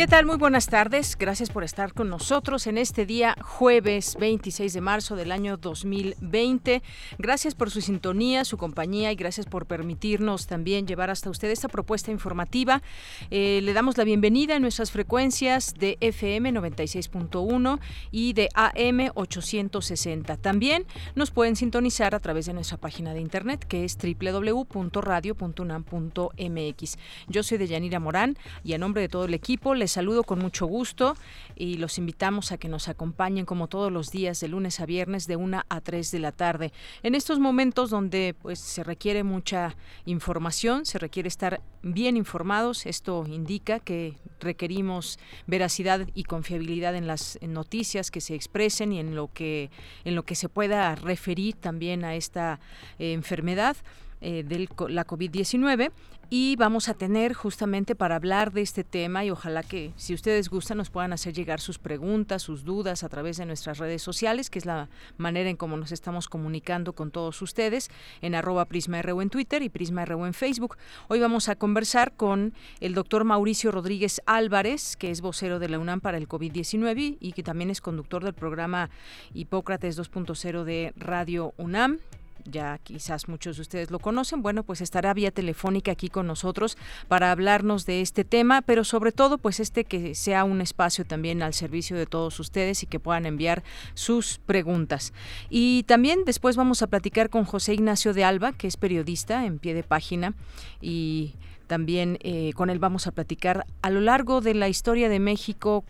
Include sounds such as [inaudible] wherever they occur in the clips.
¿Qué tal? Muy buenas tardes. Gracias por estar con nosotros en este día jueves 26 de marzo del año 2020. Gracias por su sintonía, su compañía y gracias por permitirnos también llevar hasta usted esta propuesta informativa. Eh, le damos la bienvenida en nuestras frecuencias de FM 96.1 y de AM 860. También nos pueden sintonizar a través de nuestra página de internet que es www.radio.unam.mx. Yo soy Deyanira Morán y a nombre de todo el equipo les saludo con mucho gusto y los invitamos a que nos acompañen como todos los días de lunes a viernes de 1 a 3 de la tarde. En estos momentos donde pues se requiere mucha información, se requiere estar bien informados, esto indica que requerimos veracidad y confiabilidad en las noticias que se expresen y en lo que en lo que se pueda referir también a esta eh, enfermedad eh, de la COVID-19 y vamos a tener justamente para hablar de este tema y ojalá que si ustedes gustan nos puedan hacer llegar sus preguntas, sus dudas a través de nuestras redes sociales, que es la manera en cómo nos estamos comunicando con todos ustedes en arroba PrismaRU en Twitter y PrismaRU en Facebook. Hoy vamos a conversar con el doctor Mauricio Rodríguez Álvarez, que es vocero de la UNAM para el COVID-19 y que también es conductor del programa Hipócrates 2.0 de Radio UNAM ya quizás muchos de ustedes lo conocen, bueno, pues estará vía telefónica aquí con nosotros para hablarnos de este tema, pero sobre todo pues este que sea un espacio también al servicio de todos ustedes y que puedan enviar sus preguntas. Y también después vamos a platicar con José Ignacio de Alba, que es periodista en pie de página y también eh, con él vamos a platicar a lo largo de la historia de México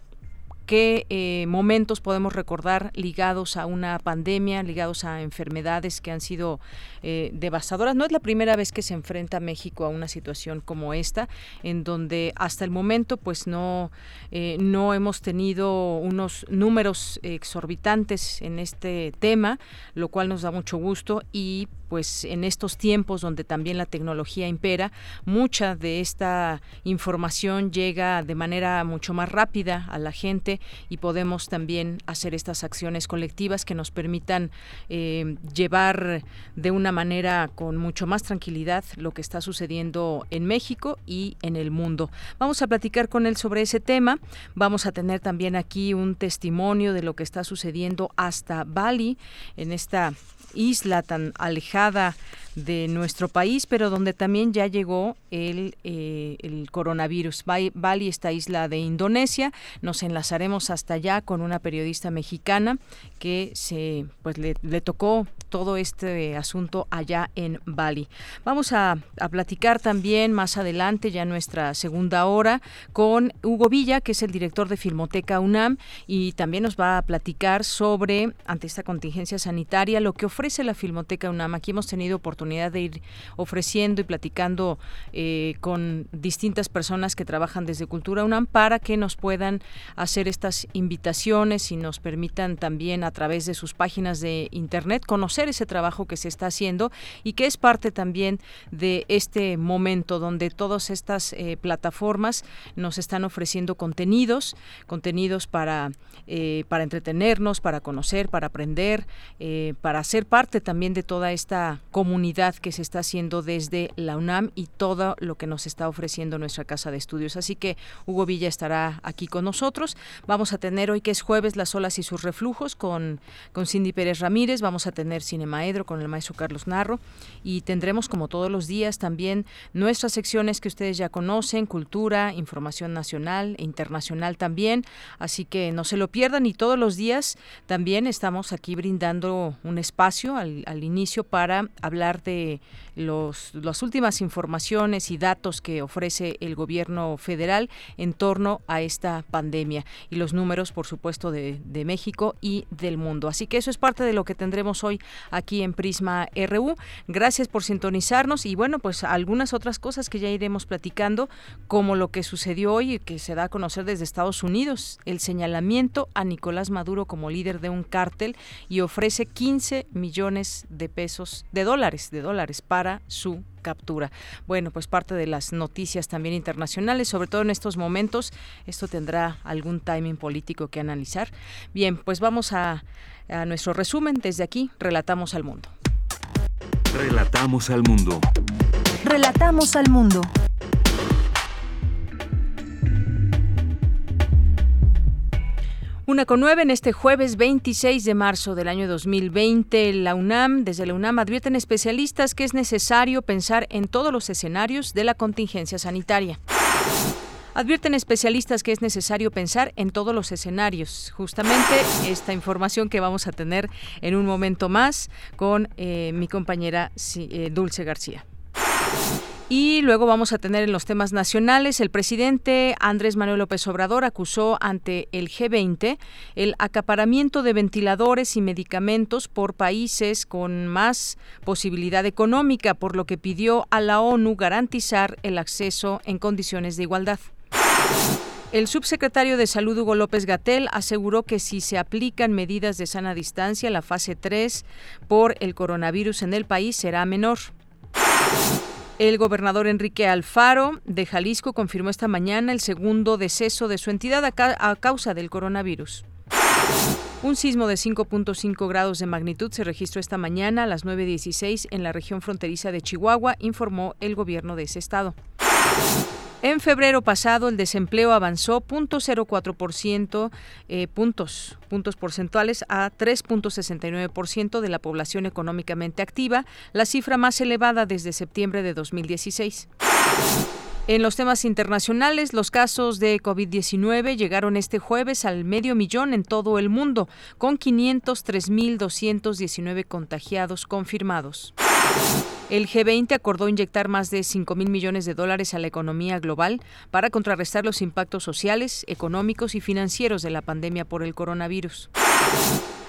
qué eh, momentos podemos recordar ligados a una pandemia, ligados a enfermedades que han sido eh, devastadoras. No es la primera vez que se enfrenta México a una situación como esta, en donde hasta el momento pues no, eh, no hemos tenido unos números exorbitantes en este tema, lo cual nos da mucho gusto y pues en estos tiempos donde también la tecnología impera, mucha de esta información llega de manera mucho más rápida a la gente y podemos también hacer estas acciones colectivas que nos permitan eh, llevar de una manera con mucho más tranquilidad lo que está sucediendo en México y en el mundo. Vamos a platicar con él sobre ese tema. Vamos a tener también aquí un testimonio de lo que está sucediendo hasta Bali en esta isla tan alejada de nuestro país, pero donde también ya llegó el, eh, el coronavirus. Bali, esta isla de Indonesia, nos enlazaremos hasta allá con una periodista mexicana que se pues le, tocó todo este asunto allá en Bali. Vamos a, a, platicar también más adelante, ya nuestra segunda hora, con Hugo Villa, que es el director de Filmoteca UNAM, y también nos va a platicar sobre, ante esta contingencia sanitaria, lo que ofrece la Filmoteca UNAM. Aquí hemos tenido oportunidad de ir ofreciendo y platicando eh, con distintas personas que trabajan desde Cultura UNAM para que nos puedan hacer estas invitaciones y nos permitan también a través de sus páginas de internet conocer ese trabajo que se está haciendo y que es parte también de este momento donde todas estas eh, plataformas nos están ofreciendo contenidos, contenidos para, eh, para entretenernos, para conocer, para aprender, para ser parte también de toda esta comunidad que se está haciendo desde la UNAM y todo lo que nos está ofreciendo nuestra casa de estudios. Así que Hugo Villa estará aquí con nosotros. Vamos a tener hoy que es jueves las olas y sus reflujos con, con Cindy Pérez Ramírez. Vamos a tener Cinemaedro con el maestro Carlos Narro y tendremos como todos los días también nuestras secciones que ustedes ya conocen, cultura, información nacional e internacional también. Así que no se lo pierdan y todos los días también estamos aquí brindando un espacio al, al inicio para hablar de los, las últimas informaciones y datos que ofrece el gobierno federal en torno a esta pandemia y los números, por supuesto, de, de México y del mundo. Así que eso es parte de lo que tendremos hoy aquí en Prisma RU. Gracias por sintonizarnos y bueno, pues algunas otras cosas que ya iremos platicando, como lo que sucedió hoy y que se da a conocer desde Estados Unidos, el señalamiento a Nicolás Maduro como líder de un cártel y ofrece 15 millones de pesos, de dólares, de dólares para su captura. Bueno, pues parte de las noticias también internacionales, sobre todo en estos momentos, esto tendrá algún timing político que analizar. Bien, pues vamos a, a nuestro resumen. Desde aquí, relatamos al mundo. Relatamos al mundo. Relatamos al mundo. Una con nueve en este jueves 26 de marzo del año 2020, la UNAM, desde la UNAM advierten especialistas que es necesario pensar en todos los escenarios de la contingencia sanitaria. Advierten especialistas que es necesario pensar en todos los escenarios. Justamente esta información que vamos a tener en un momento más con eh, mi compañera eh, Dulce García. Y luego vamos a tener en los temas nacionales, el presidente Andrés Manuel López Obrador acusó ante el G20 el acaparamiento de ventiladores y medicamentos por países con más posibilidad económica, por lo que pidió a la ONU garantizar el acceso en condiciones de igualdad. El subsecretario de Salud Hugo López Gatel aseguró que si se aplican medidas de sana distancia, la fase 3 por el coronavirus en el país será menor. El gobernador Enrique Alfaro de Jalisco confirmó esta mañana el segundo deceso de su entidad a, causa del coronavirus. Un sismo de 5.5 grados de magnitud se registró esta mañana a las 9.16 en la región fronteriza de Chihuahua, informó el gobierno de ese estado. En febrero pasado, el desempleo avanzó 0.04% eh, puntos, puntos porcentuales a 3.69% de la población económicamente activa, la cifra más elevada desde septiembre de 2016. En los temas internacionales, los casos de COVID-19 llegaron este jueves al medio millón en todo el mundo, con 503.219 contagiados confirmados. El G20 acordó inyectar más de 5 mil millones de dólares a la economía global para contrarrestar los impactos sociales, económicos y financieros de la pandemia por el coronavirus.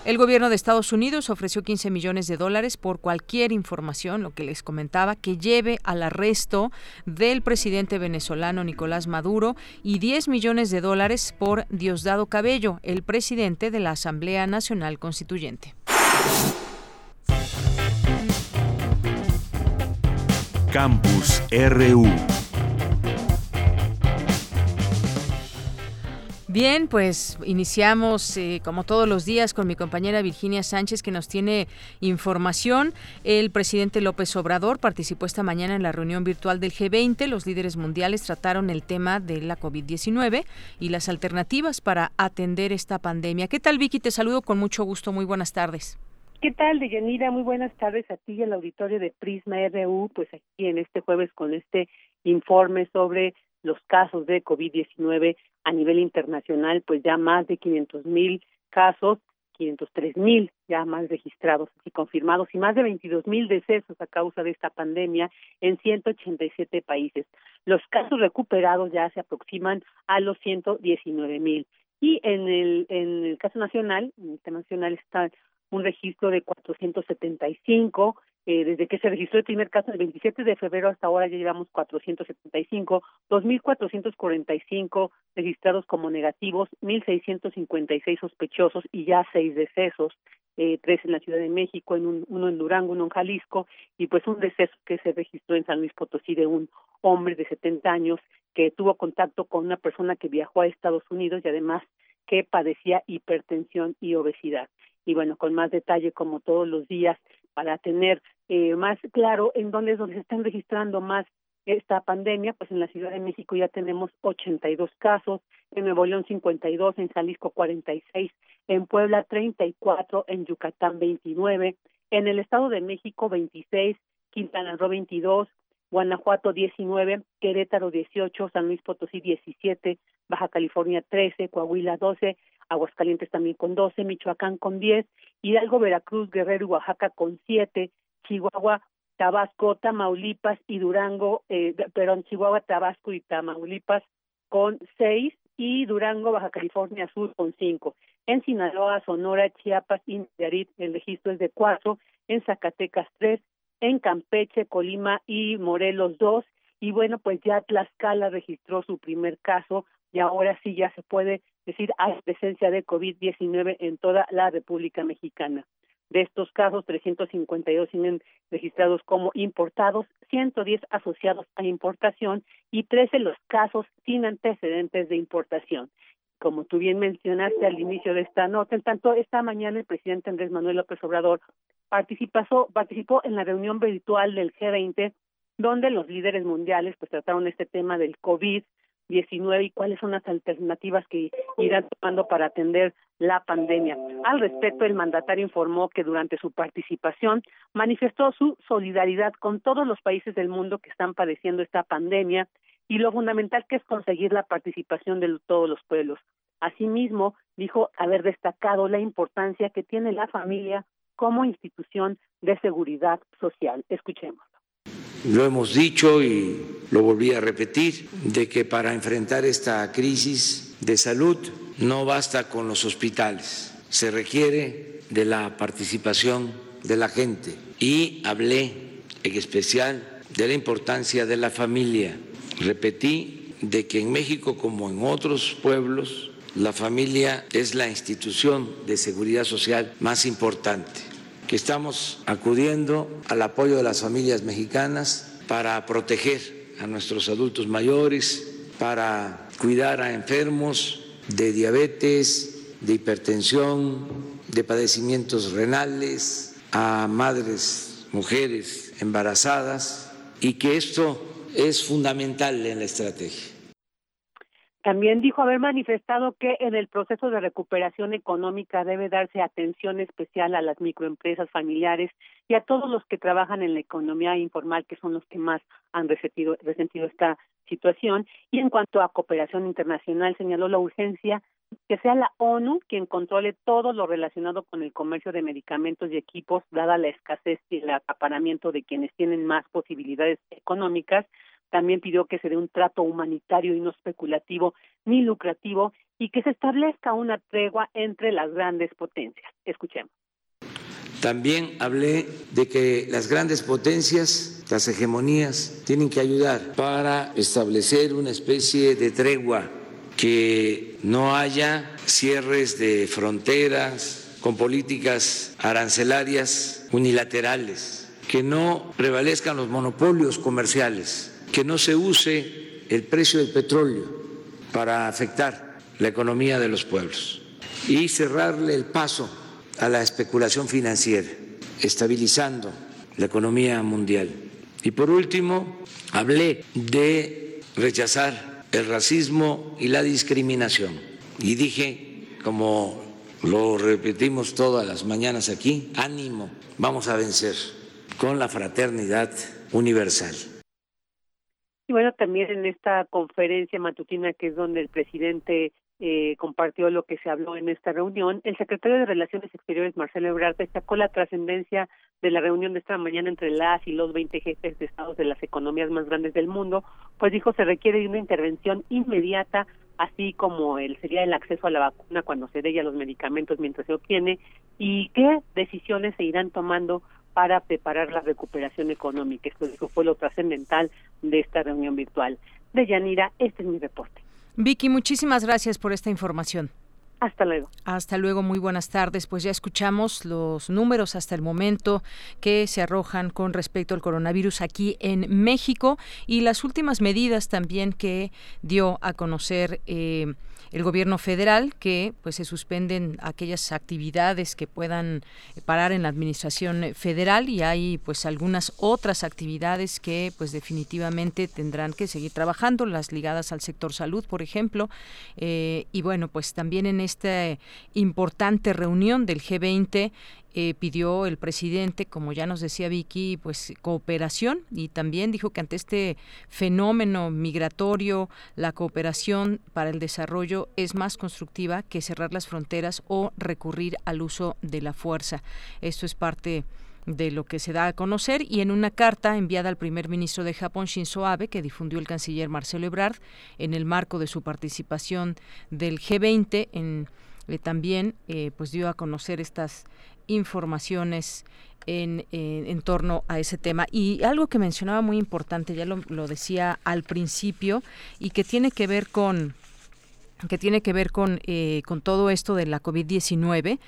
El gobierno de Estados Unidos ofreció 15 millones de dólares por cualquier información, lo que les comentaba, que lleve al arresto del presidente venezolano Nicolás Maduro y 10 millones de dólares por Diosdado Cabello, el presidente de la Asamblea Nacional Constituyente. Campus RU. Bien, pues iniciamos eh, como todos los días con mi compañera Virginia Sánchez que nos tiene información. El presidente López Obrador participó esta mañana en la reunión virtual del G20. Los líderes mundiales trataron el tema de la COVID-19 y las alternativas para atender esta pandemia. ¿Qué tal Vicky? Te saludo con mucho gusto. Muy buenas tardes. ¿Qué tal, Deyanira? Muy buenas tardes a ti y al auditorio de Prisma RU, pues aquí en este jueves con este informe sobre los casos de COVID-19 a nivel internacional, pues ya más de 500 mil casos, 503 mil ya más registrados y confirmados y más de 22 mil decesos a causa de esta pandemia en 187 países. Los casos recuperados ya se aproximan a los 119 mil. Y en el, en el caso nacional, en el tema nacional está un registro de 475. Eh, desde que se registró el primer caso el 27 de febrero hasta ahora ya llevamos 475, 2.445 registrados como negativos, 1.656 sospechosos y ya seis decesos, eh, tres en la Ciudad de México, en un, uno en Durango, uno en Jalisco y pues un deceso que se registró en San Luis Potosí de un hombre de 70 años que tuvo contacto con una persona que viajó a Estados Unidos y además que padecía hipertensión y obesidad. Y bueno, con más detalle como todos los días para tener eh, más claro en dónde es donde se están registrando más esta pandemia, pues en la Ciudad de México ya tenemos 82 casos, en Nuevo León 52, en Jalisco 46, en Puebla 34, en Yucatán 29, en el Estado de México 26, Quintana Roo 22, Guanajuato 19, Querétaro 18, San Luis Potosí 17, Baja California 13, Coahuila 12, Aguascalientes también con 12, Michoacán con 10, Hidalgo, Veracruz, Guerrero y Oaxaca con 7, Chihuahua Tabasco, Tamaulipas y Durango, eh, perdón, Chihuahua, Tabasco y Tamaulipas con seis y Durango, Baja California Sur con cinco. En Sinaloa, Sonora, Chiapas y Nayarit el registro es de cuatro, en Zacatecas tres, en Campeche, Colima y Morelos dos, y bueno, pues ya Tlaxcala registró su primer caso y ahora sí ya se puede decir hay presencia de COVID-19 en toda la República Mexicana. De estos casos, 352 tienen registrados como importados, 110 asociados a importación y 13 los casos sin antecedentes de importación. Como tú bien mencionaste al inicio de esta nota, en tanto esta mañana el presidente Andrés Manuel López Obrador participó, participó en la reunión virtual del G20 donde los líderes mundiales pues trataron este tema del COVID 19 y cuáles son las alternativas que irán tomando para atender la pandemia. Al respecto, el mandatario informó que durante su participación manifestó su solidaridad con todos los países del mundo que están padeciendo esta pandemia y lo fundamental que es conseguir la participación de todos los pueblos. Asimismo, dijo haber destacado la importancia que tiene la familia como institución de seguridad social. Escuchemos. Lo hemos dicho y lo volví a repetir, de que para enfrentar esta crisis de salud no basta con los hospitales, se requiere de la participación de la gente. Y hablé en especial de la importancia de la familia. Repetí de que en México, como en otros pueblos, la familia es la institución de seguridad social más importante que estamos acudiendo al apoyo de las familias mexicanas para proteger a nuestros adultos mayores, para cuidar a enfermos de diabetes, de hipertensión, de padecimientos renales, a madres, mujeres embarazadas, y que esto es fundamental en la estrategia. También dijo haber manifestado que en el proceso de recuperación económica debe darse atención especial a las microempresas familiares y a todos los que trabajan en la economía informal, que son los que más han resentido, resentido esta situación. Y en cuanto a cooperación internacional, señaló la urgencia que sea la ONU quien controle todo lo relacionado con el comercio de medicamentos y equipos, dada la escasez y el acaparamiento de quienes tienen más posibilidades económicas, también pidió que se dé un trato humanitario y no especulativo ni lucrativo y que se establezca una tregua entre las grandes potencias. Escuchemos. También hablé de que las grandes potencias, las hegemonías, tienen que ayudar para establecer una especie de tregua, que no haya cierres de fronteras con políticas arancelarias unilaterales, que no prevalezcan los monopolios comerciales que no se use el precio del petróleo para afectar la economía de los pueblos y cerrarle el paso a la especulación financiera, estabilizando la economía mundial. Y por último, hablé de rechazar el racismo y la discriminación. Y dije, como lo repetimos todas las mañanas aquí, ánimo, vamos a vencer con la fraternidad universal. Y bueno, también en esta conferencia matutina, que es donde el presidente eh, compartió lo que se habló en esta reunión, el secretario de Relaciones Exteriores, Marcelo Ebrard, destacó la trascendencia de la reunión de esta mañana entre las y los 20 jefes de estados de las economías más grandes del mundo, pues dijo se requiere de una intervención inmediata así como el sería el acceso a la vacuna cuando se dé ya los medicamentos mientras se obtiene y qué decisiones se irán tomando para preparar la recuperación económica. Esto fue lo trascendental de esta reunión virtual. De Yanira, este es mi reporte. Vicky, muchísimas gracias por esta información. Hasta luego. Hasta luego, muy buenas tardes. Pues ya escuchamos los números hasta el momento que se arrojan con respecto al coronavirus aquí en México y las últimas medidas también que dio a conocer. Eh, el gobierno federal que pues se suspenden aquellas actividades que puedan parar en la administración federal y hay pues algunas otras actividades que pues definitivamente tendrán que seguir trabajando las ligadas al sector salud por ejemplo eh, y bueno pues también en esta importante reunión del G20 eh, pidió el presidente, como ya nos decía Vicky, pues cooperación y también dijo que ante este fenómeno migratorio la cooperación para el desarrollo es más constructiva que cerrar las fronteras o recurrir al uso de la fuerza. Esto es parte lo que se da a conocer y en una carta enviada al primer ministro de Japón Shinzo Abe que difundió el canciller Marcelo Ebrard en el marco de su participación del G20 en eh, también eh, pues dio a conocer estas informaciones en, en, torno a ese tema. Y algo que mencionaba muy importante, ya lo, lo decía al principio, y que tiene que ver con que tiene que ver con, eh, con todo esto de la COVID-19,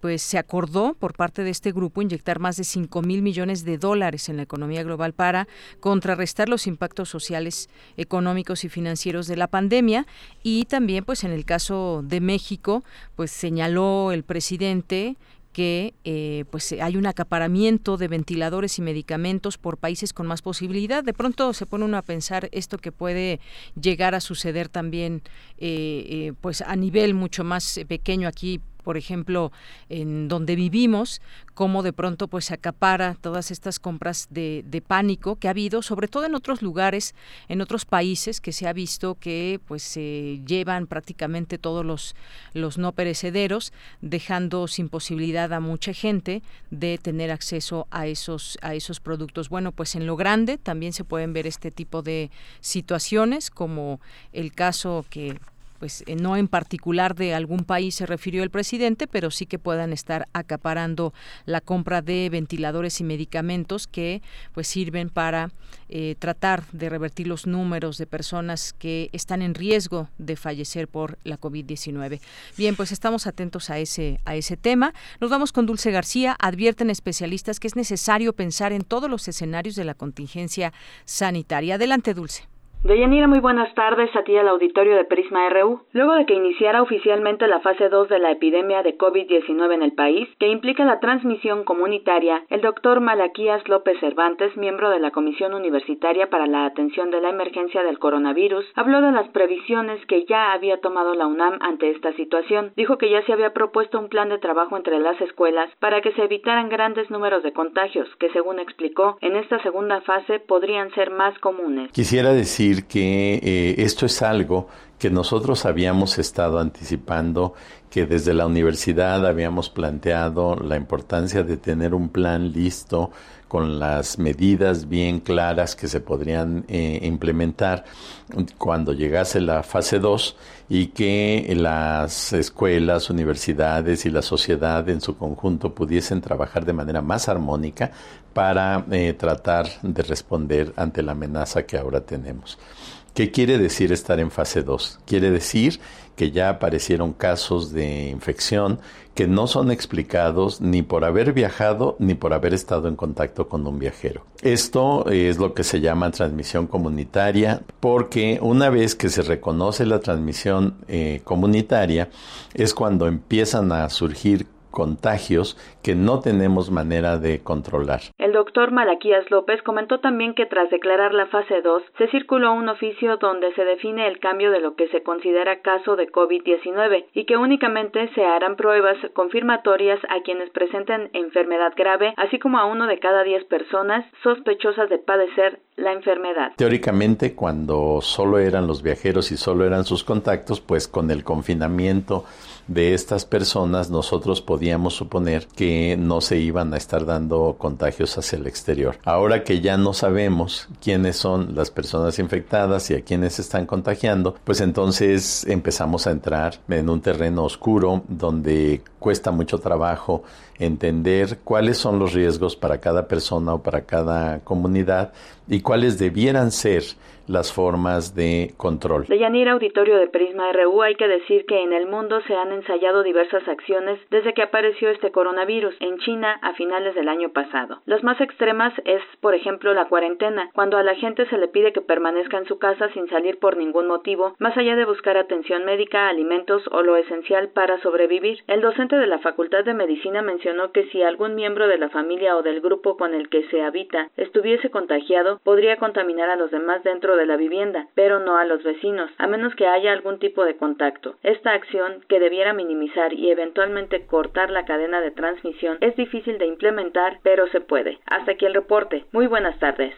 pues se acordó por parte de este grupo inyectar más de 5 mil millones de dólares en la economía global para contrarrestar los impactos sociales, económicos y financieros de la pandemia. Y también, pues en el caso de México, pues señaló el presidente que eh, pues hay un acaparamiento de ventiladores y medicamentos por países con más posibilidad. De pronto se pone uno a pensar esto que puede llegar a suceder también eh, eh, pues a nivel mucho más pequeño aquí por ejemplo, en donde vivimos, cómo de pronto pues se acapara todas estas compras de, de, pánico que ha habido, sobre todo en otros lugares, en otros países que se ha visto que pues se llevan prácticamente todos los, los no perecederos, dejando sin posibilidad a mucha gente de tener acceso a esos, a esos productos. Bueno, pues en lo grande también se pueden ver este tipo de situaciones, como el caso que pues eh, no en particular de algún país se refirió el presidente, pero sí que puedan estar acaparando la compra de ventiladores y medicamentos que pues sirven para eh, tratar de revertir los números de personas que están en riesgo de fallecer por la COVID-19. Bien, pues estamos atentos a ese a ese tema. Nos vamos con Dulce García. Advierten especialistas que es necesario pensar en todos los escenarios de la contingencia sanitaria. Adelante, Dulce. Deyanira, muy buenas tardes a ti al auditorio de Prisma RU. Luego de que iniciara oficialmente la fase 2 de la epidemia de COVID-19 en el país, que implica la transmisión comunitaria, el doctor Malaquías López Cervantes, miembro de la Comisión Universitaria para la Atención de la Emergencia del Coronavirus, habló de las previsiones que ya había tomado la UNAM ante esta situación. Dijo que ya se había propuesto un plan de trabajo entre las escuelas para que se evitaran grandes números de contagios, que según explicó, en esta segunda fase podrían ser más comunes. Quisiera decir que eh, esto es algo que nosotros habíamos estado anticipando, que desde la universidad habíamos planteado la importancia de tener un plan listo con las medidas bien claras que se podrían eh, implementar cuando llegase la fase 2 y que las escuelas, universidades y la sociedad en su conjunto pudiesen trabajar de manera más armónica para eh, tratar de responder ante la amenaza que ahora tenemos. ¿Qué quiere decir estar en fase 2? Quiere decir que ya aparecieron casos de infección que no son explicados ni por haber viajado ni por haber estado en contacto con un viajero. Esto es lo que se llama transmisión comunitaria porque una vez que se reconoce la transmisión eh, comunitaria es cuando empiezan a surgir contagios que no tenemos manera de controlar. El doctor Malaquías López comentó también que tras declarar la fase 2 se circuló un oficio donde se define el cambio de lo que se considera caso de COVID-19 y que únicamente se harán pruebas confirmatorias a quienes presenten enfermedad grave, así como a uno de cada 10 personas sospechosas de padecer la enfermedad. Teóricamente, cuando solo eran los viajeros y solo eran sus contactos, pues con el confinamiento de estas personas nosotros podíamos suponer que no se iban a estar dando contagios hacia el exterior. Ahora que ya no sabemos quiénes son las personas infectadas y a quiénes están contagiando, pues entonces empezamos a entrar en un terreno oscuro donde cuesta mucho trabajo entender cuáles son los riesgos para cada persona o para cada comunidad y cuáles debieran ser las formas de control. De Yanira Auditorio de Prisma RU hay que decir que en el mundo se han ensayado diversas acciones desde que apareció este coronavirus en China a finales del año pasado. Las más extremas es, por ejemplo, la cuarentena, cuando a la gente se le pide que permanezca en su casa sin salir por ningún motivo, más allá de buscar atención médica, alimentos o lo esencial para sobrevivir. El docente de la Facultad de Medicina mencionó que si algún miembro de la familia o del grupo con el que se habita estuviese contagiado, podría contaminar a los demás dentro de la vivienda, pero no a los vecinos, a menos que haya algún tipo de contacto. Esta acción, que debiera minimizar y eventualmente cortar la cadena de transmisión, es difícil de implementar, pero se puede. Hasta aquí el reporte. Muy buenas tardes.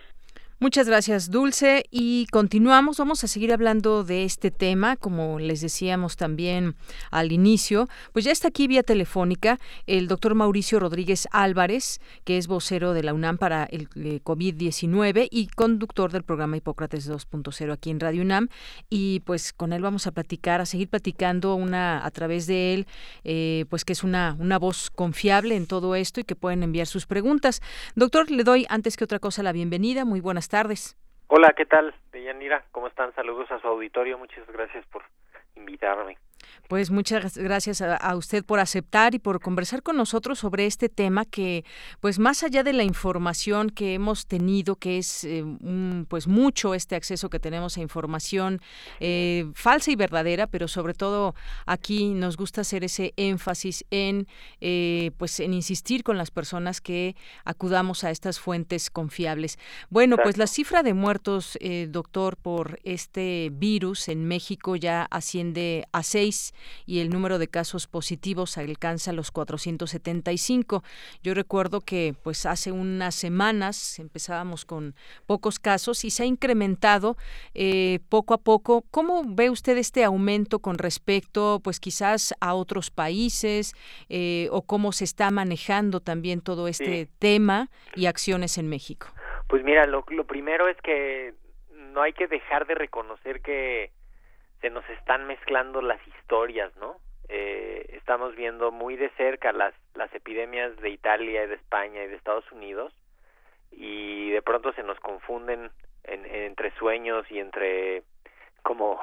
Muchas gracias, Dulce. Y continuamos, vamos a seguir hablando de este tema, como les decíamos también al inicio. Pues ya está aquí vía telefónica el doctor Mauricio Rodríguez Álvarez, que es vocero de la UNAM para el eh, COVID-19 y conductor del programa Hipócrates 2.0 aquí en Radio UNAM. Y pues con él vamos a platicar, a seguir platicando una a través de él, eh, pues que es una, una voz confiable en todo esto y que pueden enviar sus preguntas. Doctor, le doy antes que otra cosa la bienvenida. Muy buenas tardes tardes. Hola, ¿qué tal, Deyanira? ¿Cómo están? Saludos a su auditorio. Muchas gracias por invitarme. Pues muchas gracias a, usted por aceptar y por conversar con nosotros sobre este tema que, pues más allá de la información que hemos tenido, que es eh, pues mucho este acceso que tenemos a información eh, falsa y verdadera, pero sobre todo aquí nos gusta hacer ese énfasis en, eh, pues en insistir con las personas que acudamos a estas fuentes confiables. Bueno, pues la cifra de muertos, doctor, por este virus en México ya asciende a seis y el número de casos positivos alcanza los 475. Yo recuerdo que pues hace unas semanas empezábamos con pocos casos y se ha incrementado eh, poco a poco. ¿Cómo ve usted este aumento con respecto pues quizás a otros países eh, o cómo se está manejando también todo este tema y acciones en México? Pues mira, lo, lo primero es que no hay que dejar de reconocer que se nos están mezclando las historias, ¿no? Eh, estamos viendo muy de cerca las, las epidemias de Italia y de España y de Estados Unidos y de pronto se nos confunden entre sueños y entre como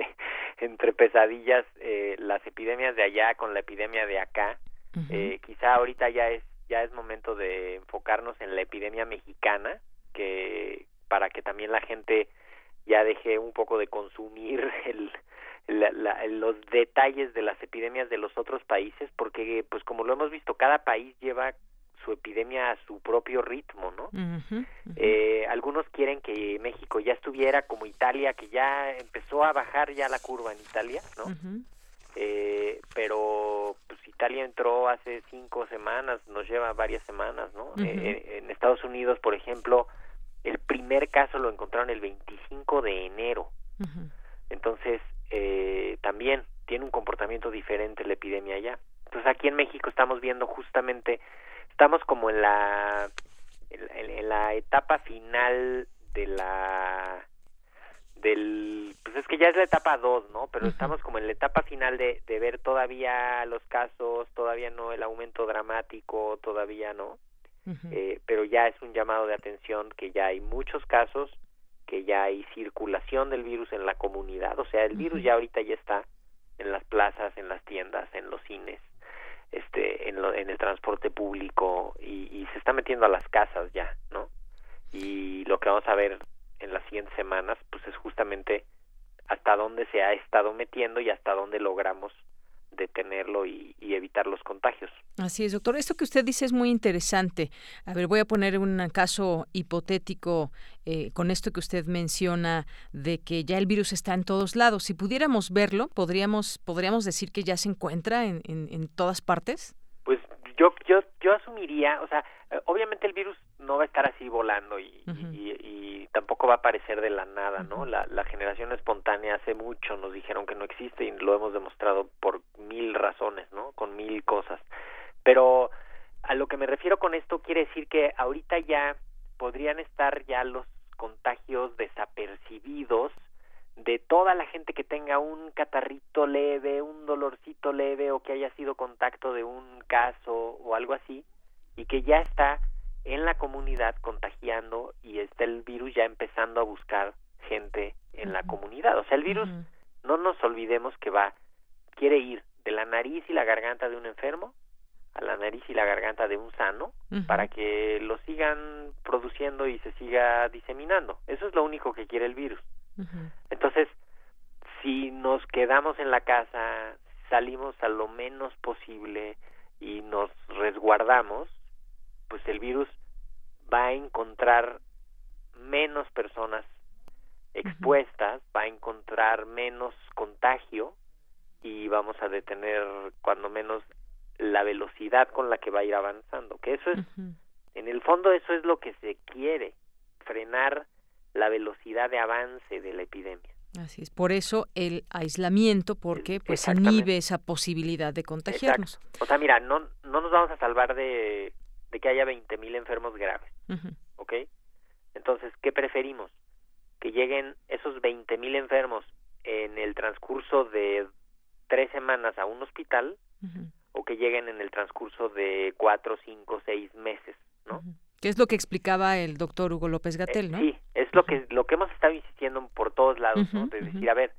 [laughs] entre, pesadillas eh, las epidemias de allá con la epidemia de acá eh, quizá ahorita ya es ya es momento de enfocarnos en la epidemia mexicana que para que también la gente ya dejé un poco de consumir [laughs] el, los detalles de las epidemias de los otros países porque pues como lo hemos visto cada país lleva su epidemia a su propio ritmo no Eh, algunos quieren que México ya estuviera como Italia que ya empezó a bajar ya la curva en Italia no eh, pero pues Italia entró hace cinco semanas nos lleva varias semanas no eh, en Estados Unidos por ejemplo el primer caso lo encontraron el 25 de enero. Entonces, eh, también tiene un comportamiento diferente la epidemia allá. Entonces, aquí en México estamos viendo justamente, estamos como en la, en, la etapa final de la del pues es que ya es la etapa 2, ¿no? Pero estamos como en la etapa final de, de ver todavía los casos, todavía no el aumento dramático, todavía no. Eh, pero ya es un llamado de atención que ya hay muchos casos, que ya hay circulación del virus en la comunidad, o sea, el virus ya ahorita ya está en las plazas, en las tiendas, en los cines, este, en, lo, en el transporte público y, y se está metiendo a las casas ya, ¿no? Y lo que vamos a ver en las siguientes semanas, pues es justamente hasta dónde se ha estado metiendo y hasta dónde logramos detenerlo y, y, evitar los contagios. Así es, doctor. Esto que usted dice es muy interesante. A ver, voy a poner un caso hipotético eh, con esto que usted menciona de que ya el virus está en todos lados. Si pudiéramos verlo, podríamos podríamos decir que ya se encuentra en, en, en todas partes. Pues yo yo yo asumiría, o sea, eh, obviamente el virus no va a estar así volando y, y, tampoco va a aparecer de la nada, ¿no? la, la generación espontánea hace mucho nos dijeron que no existe y lo hemos demostrado por mil razones, ¿no? Con mil cosas. Pero a lo que me refiero con esto quiere decir que ahorita ya podrían estar ya los contagios desapercibidos de toda la gente que tenga un catarrito leve, un dolorcito leve o que haya sido contacto de un caso o algo así y que ya está en la comunidad contagiando y está el virus ya empezando a buscar gente en la comunidad. O sea, el virus, no nos olvidemos que va, quiere ir de la nariz y la garganta de un enfermo a la nariz y la garganta de un sano para que lo sigan produciendo y se siga diseminando. Eso es lo único que quiere el virus. Entonces, si nos quedamos en la casa, salimos a lo menos posible y nos resguardamos, pues el virus va a encontrar menos personas expuestas, va a encontrar menos contagio y vamos a detener cuando menos la velocidad con la que va a ir avanzando, que eso es, en el fondo eso es lo que se quiere, frenar la velocidad de avance de la epidemia. Así es, por eso el aislamiento, porque pues inhibe esa posibilidad de contagiarnos. O sea, mira, no, no nos vamos a salvar de, de que haya 20.000 enfermos graves, ¿ok? Entonces, ¿qué preferimos? Que lleguen esos 20.000 enfermos en el transcurso de tres semanas a un hospital o que lleguen en el transcurso de cuatro, cinco, seis meses, ¿no? Que es lo que explicaba el doctor Hugo López Gatel, ¿no? sí, es lo que lo que hemos estado insistiendo por todos lados, ¿no? De decir, a ver,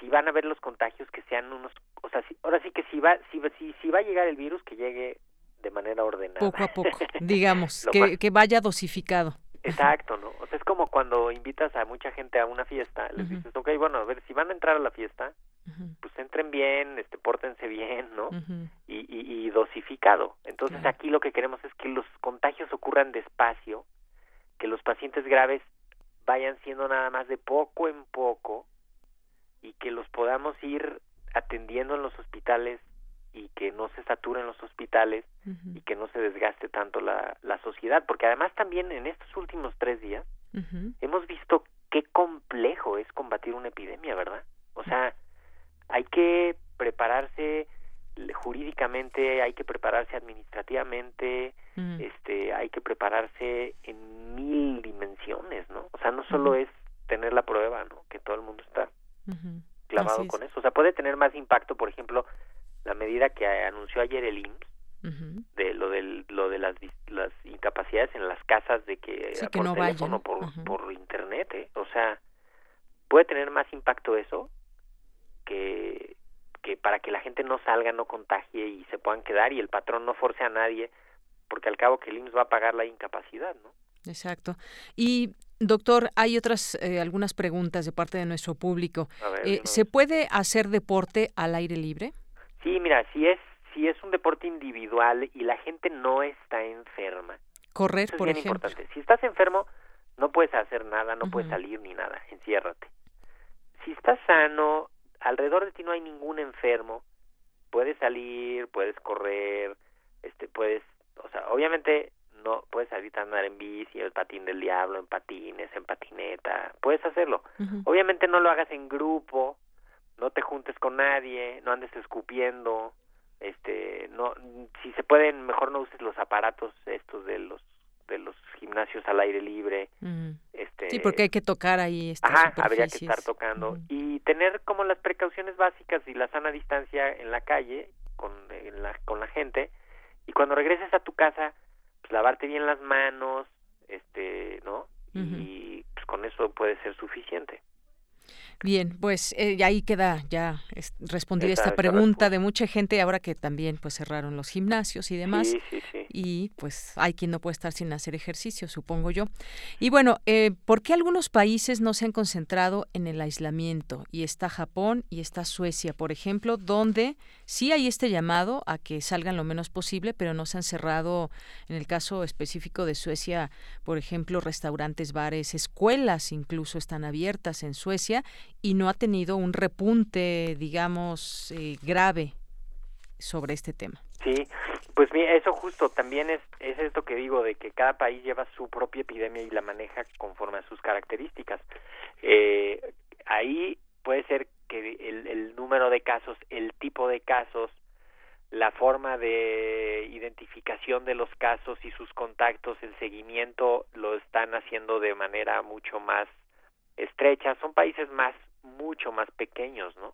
si van a haber los contagios que sean unos, o sea, ahora sí que si va si, si, si va a llegar el virus que llegue de manera ordenada. Poco a poco, [laughs] digamos, que, que vaya dosificado. Exacto, ¿no? O sea, es como cuando invitas a mucha gente a una fiesta, les dices, ok, bueno, a ver, si van a entrar a la fiesta, pues entren bien, este, pórtense bien, ¿no? y, y, dosificado. Entonces aquí lo que queremos es que los contagios ocurran despacio, que los pacientes graves vayan siendo nada más de poco en poco y que los podamos ir atendiendo en los hospitales y que no se saturen los hospitales y que no se desgaste tanto la, la sociedad, porque además también en estos últimos tres días hemos visto qué complejo es combatir una epidemia, ¿verdad? O sea, hay que prepararse jurídicamente, hay que prepararse administrativamente, este, hay que prepararse en mil dimensiones, ¿no? O sea, no solo es tener la prueba, ¿no? Que todo el mundo está clavado con eso. O sea, puede tener más impacto, por ejemplo, la medida que anunció ayer el IMSS de lo del lo de las las incapacidades en las casas de que por no teléfono por por internet ¿eh? o sea puede tener más impacto eso que que para que la gente no salga no contagie y se puedan quedar y el patrón no force a nadie porque al cabo que el IMSS va a pagar la incapacidad no exacto y Doctor, hay otras eh, algunas preguntas de parte de nuestro público. Eh, ¿Se puede hacer deporte al aire libre? Sí, mira, si es si es un deporte individual y la gente no está enferma. Correr, por es bien importante. Si estás enfermo, no puedes hacer nada, no puedes salir ni nada, enciérrate. Si estás sano, alrededor de ti no hay ningún enfermo, puedes salir, puedes correr, este puedes, o sea, obviamente no puedes salir a andar en bici, el patín del diablo, en patines, en patineta, puedes hacerlo. Obviamente no lo hagas en grupo, no te juntes con nadie, no andes escupiendo, este, no, si se pueden, mejor no uses los aparatos estos de los de los gimnasios al aire libre. este, sí, porque hay que tocar ahí. Ajá, habría que estar tocando y tener como las precauciones básicas y la sana distancia en la calle con la con la gente y cuando regreses a tu casa, pues lavarte bien las manos, este, ¿no? Y pues con eso puede ser suficiente. Bien, pues eh, ahí queda ya respondida esta pregunta de mucha gente ahora que también pues cerraron los gimnasios y demás. Y pues hay quien no puede estar sin hacer ejercicio, supongo yo. Y bueno, eh, ¿por qué algunos países no se han concentrado en el aislamiento? Y está Japón y está Suecia, por ejemplo, donde sí hay este llamado a que salgan lo menos posible, pero no se han cerrado, en el caso específico de Suecia, por ejemplo, restaurantes, bares, escuelas incluso están abiertas en Suecia y no ha tenido un repunte, digamos, eh, grave sobre este tema. Sí, pues mira, eso justo también es, es esto que digo, de que cada país lleva su propia epidemia y la maneja conforme a sus características. Eh, ahí puede ser que el, el número de casos, el tipo de casos, la forma de identificación de los casos y sus contactos, el seguimiento lo están haciendo de manera mucho más estrecha. Son países más mucho más pequeños, ¿no?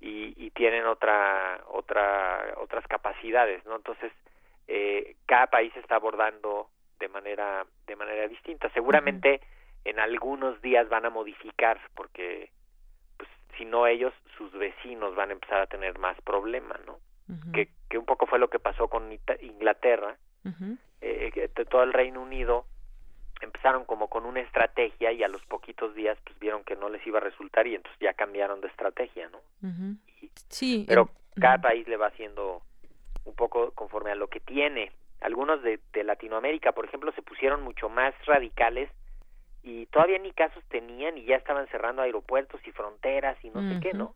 Y, y tienen otra, otra, otras capacidades, ¿no? Entonces, eh, cada país está abordando de manera, de manera distinta. Seguramente en algunos días van a modificar, porque, pues, si no ellos, sus vecinos van a empezar a tener más problemas, ¿no? que, que un poco fue lo que pasó con Inglaterra, eh, que todo el Reino Unido empezaron como con una estrategia y a los poquitos días pues vieron que no les iba a resultar y entonces ya cambiaron de estrategia, ¿no? sí. Pero cada país le va haciendo un poco conforme a lo que tiene. Algunos de, de Latinoamérica, por ejemplo, se pusieron mucho más radicales y todavía ni casos tenían y ya estaban cerrando aeropuertos y fronteras y no sé qué, ¿no?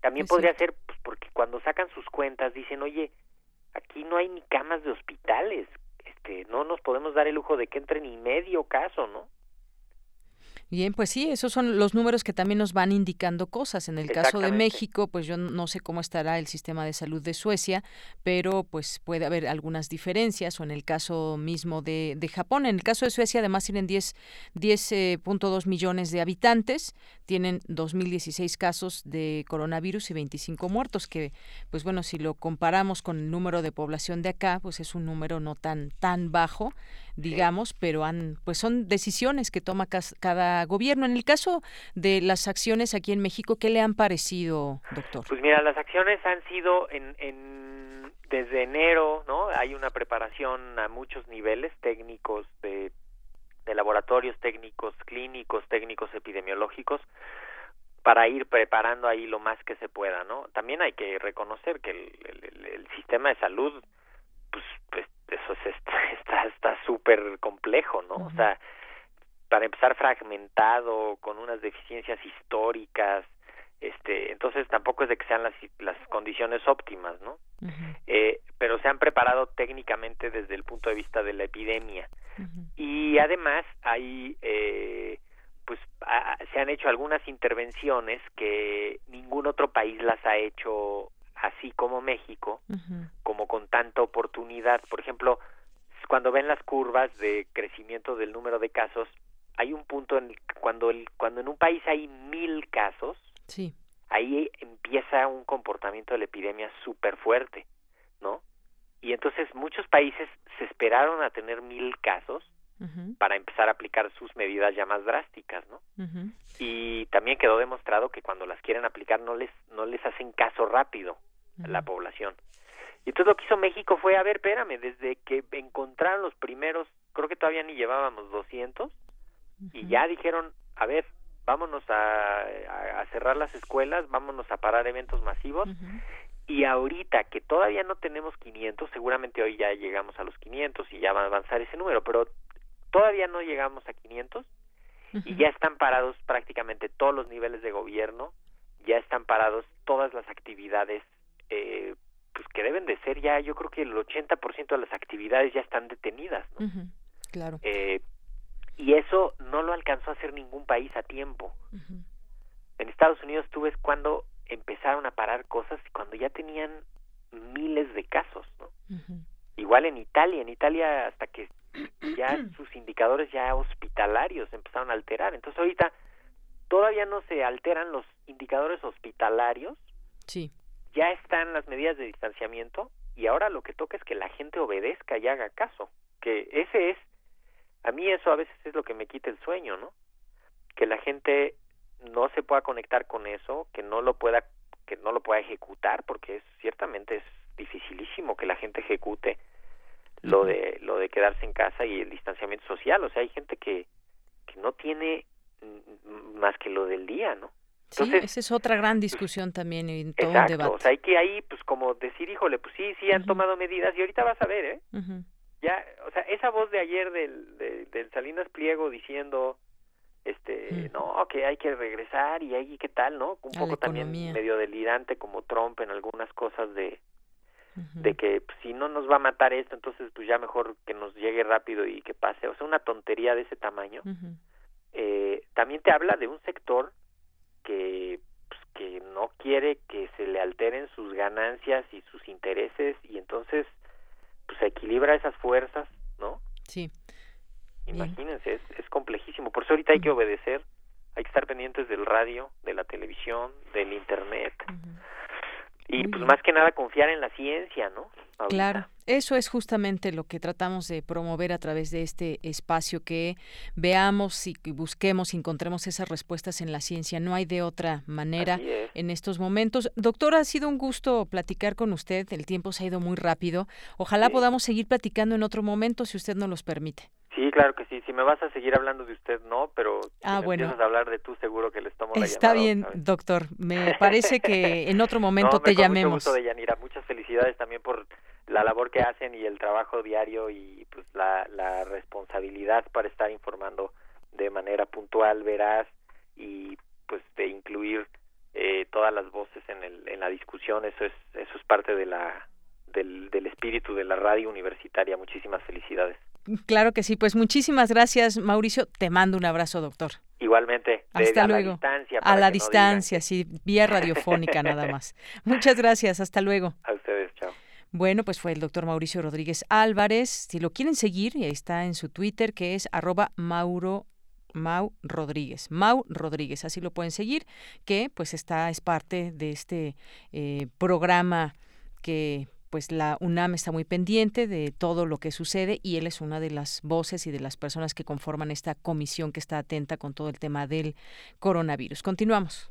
También podría ser pues, porque cuando sacan sus cuentas dicen, oye, aquí no hay ni camas de hospitales, este, no nos podemos dar el lujo de que entre ni medio caso, ¿no? Bien, pues sí, esos son los números que también nos van indicando cosas. En el caso de México, pues yo no sé cómo estará el sistema de salud de Suecia, pero pues puede haber algunas diferencias, o en el caso mismo de, de Japón. En el caso de Suecia, además tienen 10.2 10, eh, millones de habitantes, tienen 2.016 casos de coronavirus y 25 muertos, que pues bueno, si lo comparamos con el número de población de acá, pues es un número no tan, tan bajo digamos, pero han, pues son decisiones que toma cada gobierno. En el caso de las acciones aquí en México, ¿qué le han parecido, doctor? Pues mira, las acciones han sido en, en desde enero, ¿no? Hay una preparación a muchos niveles técnicos de, de laboratorios técnicos, clínicos, técnicos epidemiológicos para ir preparando ahí lo más que se pueda, ¿no? También hay que reconocer que el, el sistema de salud pues, pues eso [laughs] está está súper complejo, ¿no? O sea, para empezar fragmentado, con unas deficiencias históricas, este, entonces tampoco es de que sean las, las condiciones óptimas, ¿no? eh, pero se han preparado técnicamente desde el punto de vista de la epidemia y además hay eh, pues se han hecho algunas intervenciones que ningún otro país las ha hecho así como México, como con tanta oportunidad. Por ejemplo, cuando ven las curvas de crecimiento del número de casos, hay un punto en cuando el, cuando en un país hay mil casos, sí. ahí empieza un comportamiento de la epidemia súper fuerte, ¿no? Y entonces muchos países se esperaron a tener mil casos para empezar a aplicar sus medidas ya más drásticas, ¿no? Y también quedó demostrado que cuando las quieren aplicar no les no les hacen caso rápido la población. Y entonces lo que hizo México fue, a ver, espérame, desde que encontraron los primeros, creo que todavía ni llevábamos 200, y ya dijeron, a ver, vámonos a, a, cerrar las escuelas, vámonos a parar eventos masivos, y ahorita que todavía no tenemos 500, seguramente hoy ya llegamos a los 500 y ya va a avanzar ese número, pero todavía no llegamos a 500 y ya están parados prácticamente todos los niveles de gobierno, ya están parados todas las actividades eh, pues que deben de ser ya, yo creo que el 80% de las actividades ya están detenidas, ¿no? claro. Eh, y eso no lo alcanzó a hacer ningún país a tiempo. En Estados Unidos tú ves cuando empezaron a parar cosas cuando ya tenían miles de casos, ¿no? Igual en Italia, en Italia hasta que ya [clears throat] sus indicadores ya hospitalarios empezaron a alterar. Entonces ahorita todavía no se alteran los indicadores hospitalarios. Sí ya están las medidas de distanciamiento y ahora lo que toca es que la gente obedezca y haga caso, que ese es, a mí eso a veces es lo que me quita el sueño, ¿no? Que la gente no se pueda conectar con eso, que no lo pueda, que no lo pueda ejecutar, porque es, ciertamente es dificilísimo que la gente ejecute lo de lo de quedarse en casa y el distanciamiento social, o sea, hay gente que que no tiene más que lo del día, ¿no? Sí, esa es otra gran discusión también en todo exacto, debate. O sea, hay que ahí, pues como decir, híjole, pues sí, sí han tomado medidas y ahorita vas a ver, ¿eh? Ya, o sea, esa voz de ayer del, del Salinas Pliego diciendo, este, no, que hay que regresar y ahí qué tal, ¿no? Un poco también medio delirante como Trump en algunas cosas de, de que pues, si no nos va a matar esto, entonces pues ya mejor que nos llegue rápido y que pase. O sea, una tontería de ese tamaño. eh, también te habla de un sector que pues, que no quiere que se le alteren sus ganancias y sus intereses y entonces pues equilibra esas fuerzas, ¿no? Sí. Imagínense, es, es complejísimo. Por eso ahorita hay que obedecer, hay que estar pendientes del radio, de la televisión, del internet. Y pues más que nada confiar en la ciencia, ¿no? Claro, eso es justamente lo que tratamos de promover a través de este espacio, que veamos y busquemos y encontremos esas respuestas en la ciencia. No hay de otra manera en estos momentos. Doctor, ha sido un gusto platicar con usted. El tiempo se ha ido muy rápido. Ojalá podamos seguir platicando en otro momento, si usted nos los permite. Sí, claro que sí. Si me vas a seguir hablando de usted, no, pero si ah, bueno. empiezas a hablar de tú, seguro que les tomo la Está bien, doctor. Me [laughs] parece que en otro momento te llamemos. Mucho gusto, Deyanira. Muchas felicidades también por la labor que hacen y el trabajo diario y pues la, la responsabilidad para estar informando de manera puntual, veraz y pues de incluir eh, todas las voces en, el, en la discusión. Eso es, eso es parte de la, del, del espíritu de la radio universitaria. Muchísimas felicidades. Claro que sí, pues muchísimas gracias Mauricio. Te mando un abrazo, doctor. Igualmente. Hasta luego. A la distancia. A la distancia, sí, vía [laughs] radiofónica nada más. Muchas gracias, hasta luego. A ustedes. Bueno, pues fue el doctor Mauricio Rodríguez Álvarez. Si lo quieren seguir, está en su Twitter, que es arroba Mauro Mau Rodríguez. Mau Rodríguez, así lo pueden seguir, que pues está, es parte de este eh, programa que pues la UNAM está muy pendiente de todo lo que sucede y él es una de las voces y de las personas que conforman esta comisión que está atenta con todo el tema del coronavirus. Continuamos.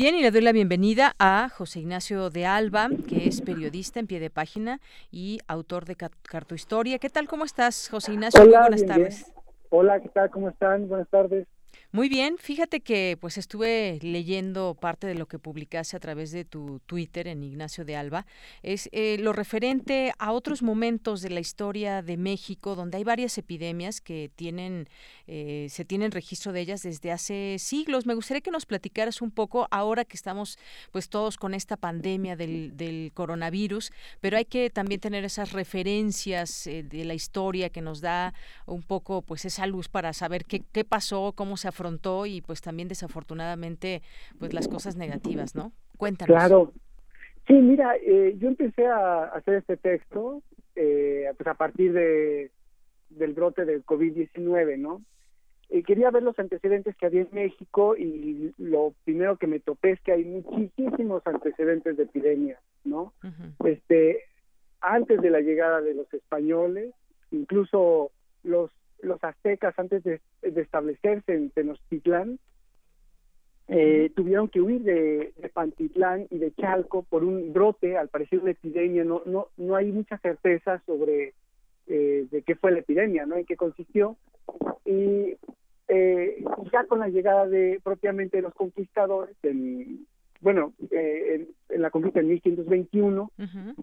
Bien, y le doy la bienvenida a José Ignacio de Alba, que es periodista en pie de página y autor de Cartohistoria. ¿Qué tal? ¿Cómo estás, José Ignacio? Hola, buenas tardes. Hola, ¿qué tal? ¿Cómo están? Buenas tardes. Muy bien, fíjate que pues estuve leyendo parte de lo que publicaste a través de tu Twitter en Ignacio de Alba, es eh, lo referente a otros momentos de la historia de México donde hay varias epidemias que tienen, eh, se tienen registro de ellas desde hace siglos. Me gustaría que nos platicaras un poco ahora que estamos pues todos con esta pandemia del, del coronavirus, pero hay que también tener esas referencias eh, de la historia que nos da un poco pues esa luz para saber qué, qué pasó, cómo se afrontó y pues también desafortunadamente pues las cosas negativas, ¿no? Cuéntanos. Claro. Sí, mira, eh, yo empecé a hacer este texto eh, pues a partir de del brote del COVID-19, ¿no? Eh, quería ver los antecedentes que había en México y lo primero que me topé es que hay muchísimos antecedentes de epidemia, ¿no? Este, antes de la llegada de los españoles, incluso los los aztecas antes de, establecerse en Tenochtitlán eh, tuvieron que huir de, Pantitlán y de Chalco por un brote, al parecer una epidemia, no no no hay mucha certeza sobre eh, de qué fue la epidemia, ¿no? En qué consistió. Y eh, ya con la llegada de propiamente de los conquistadores en bueno, eh, en, la conquista en 1521,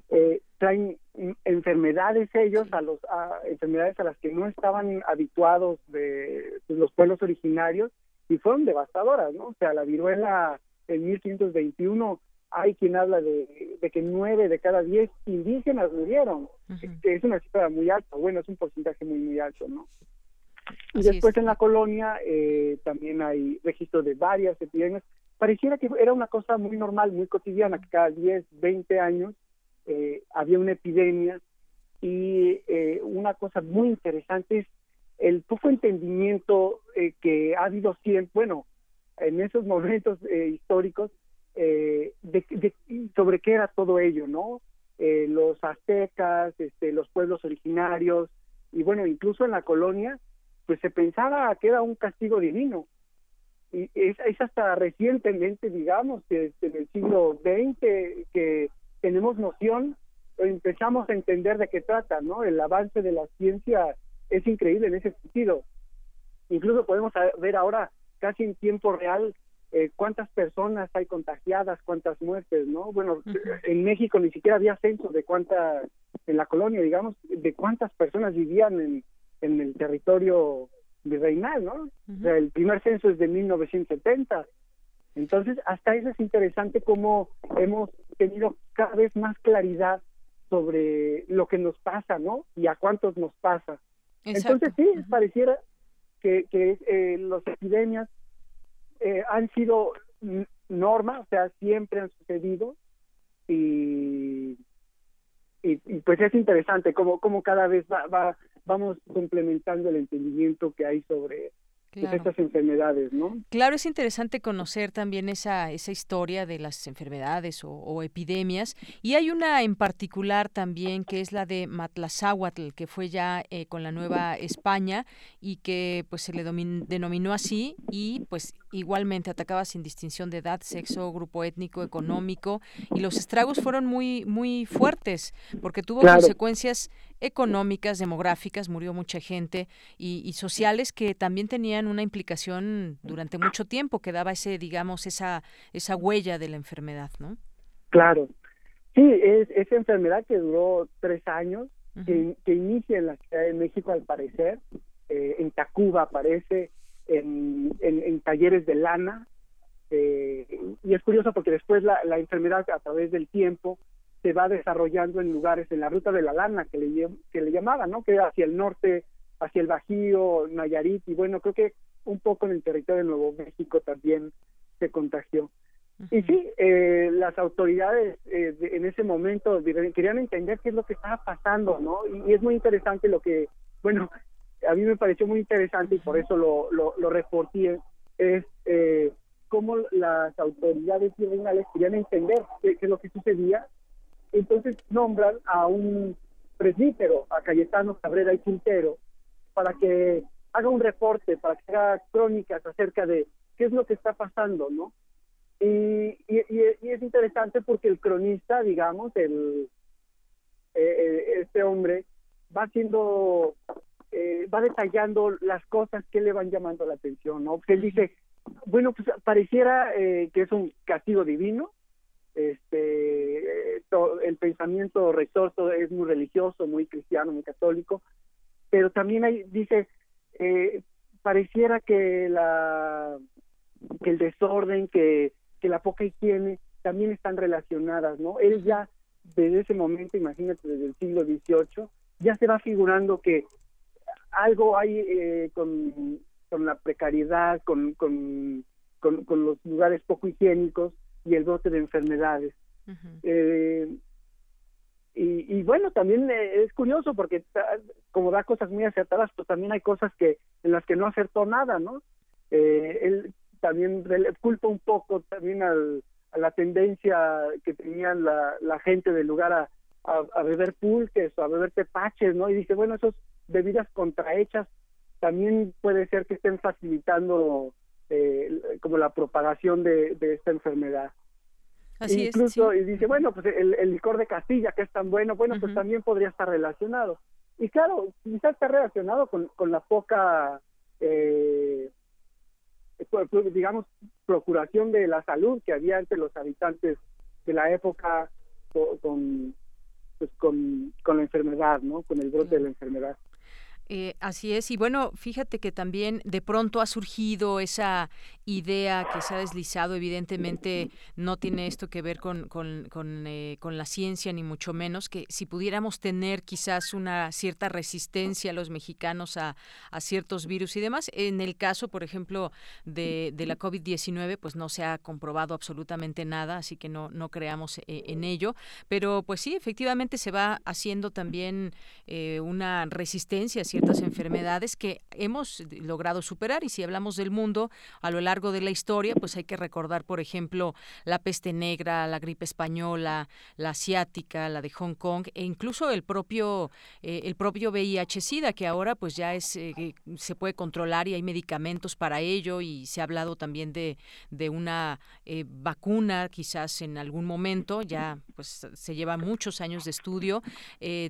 eh, traen enfermedades ellos, a los enfermedades a las que no estaban habituados de, pues, los pueblos originarios y fueron devastadoras, ¿no? O sea, la viruela en 1521 hay quien habla de, que nueve de cada diez indígenas murieron, es una cifra muy alta, bueno, es un porcentaje muy, muy alto, ¿no? Y después en la colonia eh, también hay registro de varias epidemias, pareciera que era una cosa muy normal, muy cotidiana, que cada 10, 20 años eh, había una epidemia y eh, una cosa muy interesante es el poco entendimiento eh, que ha habido siempre, bueno, en esos [laughs] momentos históricos, de, sobre qué era todo ello, ¿no? los aztecas, este, los pueblos originarios, y bueno, incluso en la colonia, pues se pensaba que era un castigo divino, y es, hasta recientemente, digamos, que en el siglo XX que tenemos noción, empezamos a entender de qué trata, ¿no? El avance de la ciencia es increíble en ese sentido. Incluso podemos ver ahora casi en tiempo real eh, cuántas personas hay contagiadas, cuántas muertes, ¿no? Bueno, en México ni siquiera había censo de cuántas, en la colonia, digamos, de cuántas personas vivían en, en el territorio virreinal, ¿no? o sea, el primer censo es de 1970. Entonces, hasta eso es interesante cómo hemos tenido cada vez más claridad sobre lo que nos pasa, ¿no? Y a cuántos nos pasa. Entonces, sí, pareciera que, que eh, las epidemias eh, han sido norma, o sea, siempre han sucedido y, y, pues es interesante cómo, cómo cada vez va, va vamos complementando el entendimiento que hay sobre pues, estas enfermedades, ¿no? Claro, es interesante conocer también esa, esa historia de las enfermedades o, epidemias. Y hay una en particular también que es la de Matlazáhuatl, que fue ya eh, con la Nueva España y que pues se le denominó así y pues igualmente atacaba sin distinción de edad, sexo, grupo étnico, económico y los estragos fueron muy muy fuertes porque tuvo consecuencias económicas, demográficas, murió mucha gente y, sociales que también tenían una implicación durante mucho tiempo, que daba ese, digamos, esa, esa huella de la enfermedad, ¿no? Claro. Sí, es esa enfermedad que duró tres años, que, inicia en la Ciudad de México al parecer, eh, en Tacuba aparece, en, en, talleres de lana, eh, y es curioso porque después la, la, enfermedad a través del tiempo se va desarrollando en lugares, en la ruta de la lana que le, que le llamaban, ¿no? que hacia el norte, hacia el Bajío, Nayarit, y bueno, creo que un poco en el territorio de Nuevo México también se contagió. Y sí, eh, las autoridades eh, en ese momento querían entender qué es lo que estaba pasando, ¿no? Y, es muy interesante lo que, bueno, a mí me pareció muy interesante y por eso lo, lo, lo reporté, es eh, cómo las autoridades regionales querían entender qué, qué, es lo que sucedía. Entonces nombran a un presbítero, a Cayetano Cabrera y Quintero, para que haga un reporte, para que haga crónicas acerca de qué es lo que está pasando, ¿no? Y, y, es interesante porque el cronista, digamos, el eh, eh, este hombre va haciendo, eh, va detallando las cosas que le van llamando la atención, ¿no? Porque él dice, bueno, pues pareciera que es un castigo divino, este, el pensamiento rector es muy religioso, muy cristiano, muy católico, pero también hay, dice, pareciera que la que el desorden, que que la poca higiene también están relacionadas, ¿no? Él ya desde ese momento, imagínate, desde el siglo XVIII, ya se va figurando que algo hay eh, con, con, la precariedad, con, con, con, los lugares poco higiénicos y el brote de enfermedades. eh, y, y, bueno, también eh, es curioso porque como da cosas muy acertadas, pues también hay cosas que en las que no acertó nada, ¿no? Eh, él también culpa un poco también al, a la tendencia que tenían la, la gente del lugar a, a, beber pulques o a beber tepaches, ¿no? Y dice, bueno, esas bebidas contrahechas también puede ser que estén facilitando eh, como la propagación de, de esta enfermedad. Así Incluso, y dice, bueno, pues el, el, licor de Castilla, que es tan bueno, bueno, pues también podría estar relacionado. Y claro, quizás está relacionado con, con la poca eh, digamos, procuración de la salud que había entre los habitantes de la época con, pues con, con la enfermedad, ¿no? Con el brote de la enfermedad. Eh, así es, y bueno, fíjate que también de pronto ha surgido esa idea que se ha deslizado, evidentemente no tiene esto que ver con, con, con, eh, con, la ciencia, ni mucho menos, que si pudiéramos tener quizás una cierta resistencia los mexicanos a, a ciertos virus y demás, en el caso, por ejemplo, de, de la COVID-19, pues no se ha comprobado absolutamente nada, así que no, no creamos eh, en ello, pero pues sí, efectivamente se va haciendo también una resistencia ciertas enfermedades que hemos logrado superar. Y si hablamos del mundo a lo largo de la historia, pues hay que recordar, por ejemplo, la peste negra, la gripe española, la asiática, la de Hong Kong e incluso el propio eh, el propio VIH/SIDA que ahora pues ya es eh, se puede controlar y hay medicamentos para ello. Y se ha hablado también de, de una eh, vacuna quizás en algún momento. Ya pues se lleva muchos años de estudio.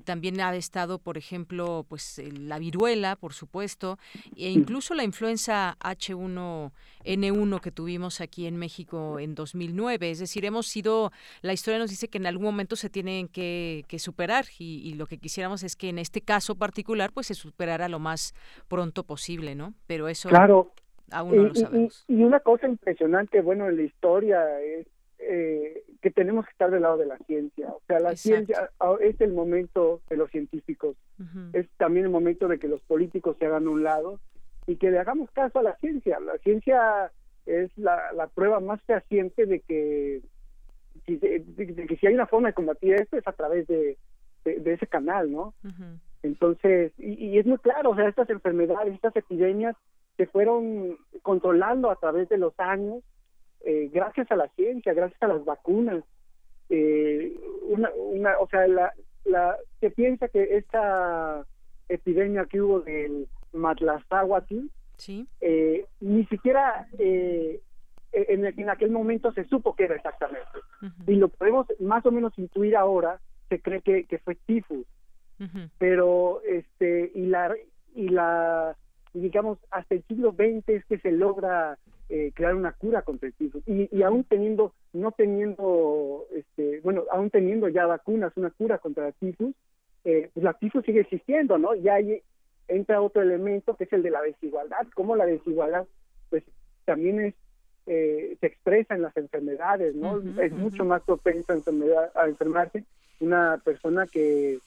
También ha estado por ejemplo pues la viruela, por supuesto, e incluso la influenza H1N1 que tuvimos aquí en México en 2009. Es decir, hemos sido, la historia nos dice que en algún momento se tienen que, superar y, lo que quisiéramos es que en este caso particular pues se superara lo más pronto posible, ¿no? Pero eso claro. aún no lo sabemos. Y, una cosa impresionante, bueno, en la historia es eh, que tenemos que estar del lado de la ciencia. O sea, la ciencia ah, es el momento de los científicos, es también el momento de que los políticos se hagan un lado y que le hagamos caso a la ciencia. La ciencia es la, la prueba más fehaciente de que, de, que si hay una forma de combatir esto es a través de, de, ese canal, ¿no? Entonces, y, y, es muy claro, o sea, estas enfermedades, estas epidemias se fueron controlando a través de los años eh, gracias a la ciencia, gracias a las vacunas. Eh, una, una, o sea, la, la, se piensa que esta epidemia que hubo del Matlazáhuatl, ¿Sí? Eh, ni siquiera en, en, aquel momento se supo qué era exactamente. Y lo podemos más o menos intuir ahora, se cree que, que fue tifus. Pero, este, y la, y la, digamos, hasta el siglo XX es que se logra eh, crear una cura contra el tifus y, y, aún teniendo no teniendo este bueno aún teniendo ya vacunas una cura contra el tifus eh, pues la tifus sigue existiendo, ¿no? Y ahí entra otro elemento que es el de la desigualdad, cómo la desigualdad pues también es eh, se expresa en las enfermedades, ¿no? es mucho más propensa a, enfermedad, a enfermarse una persona que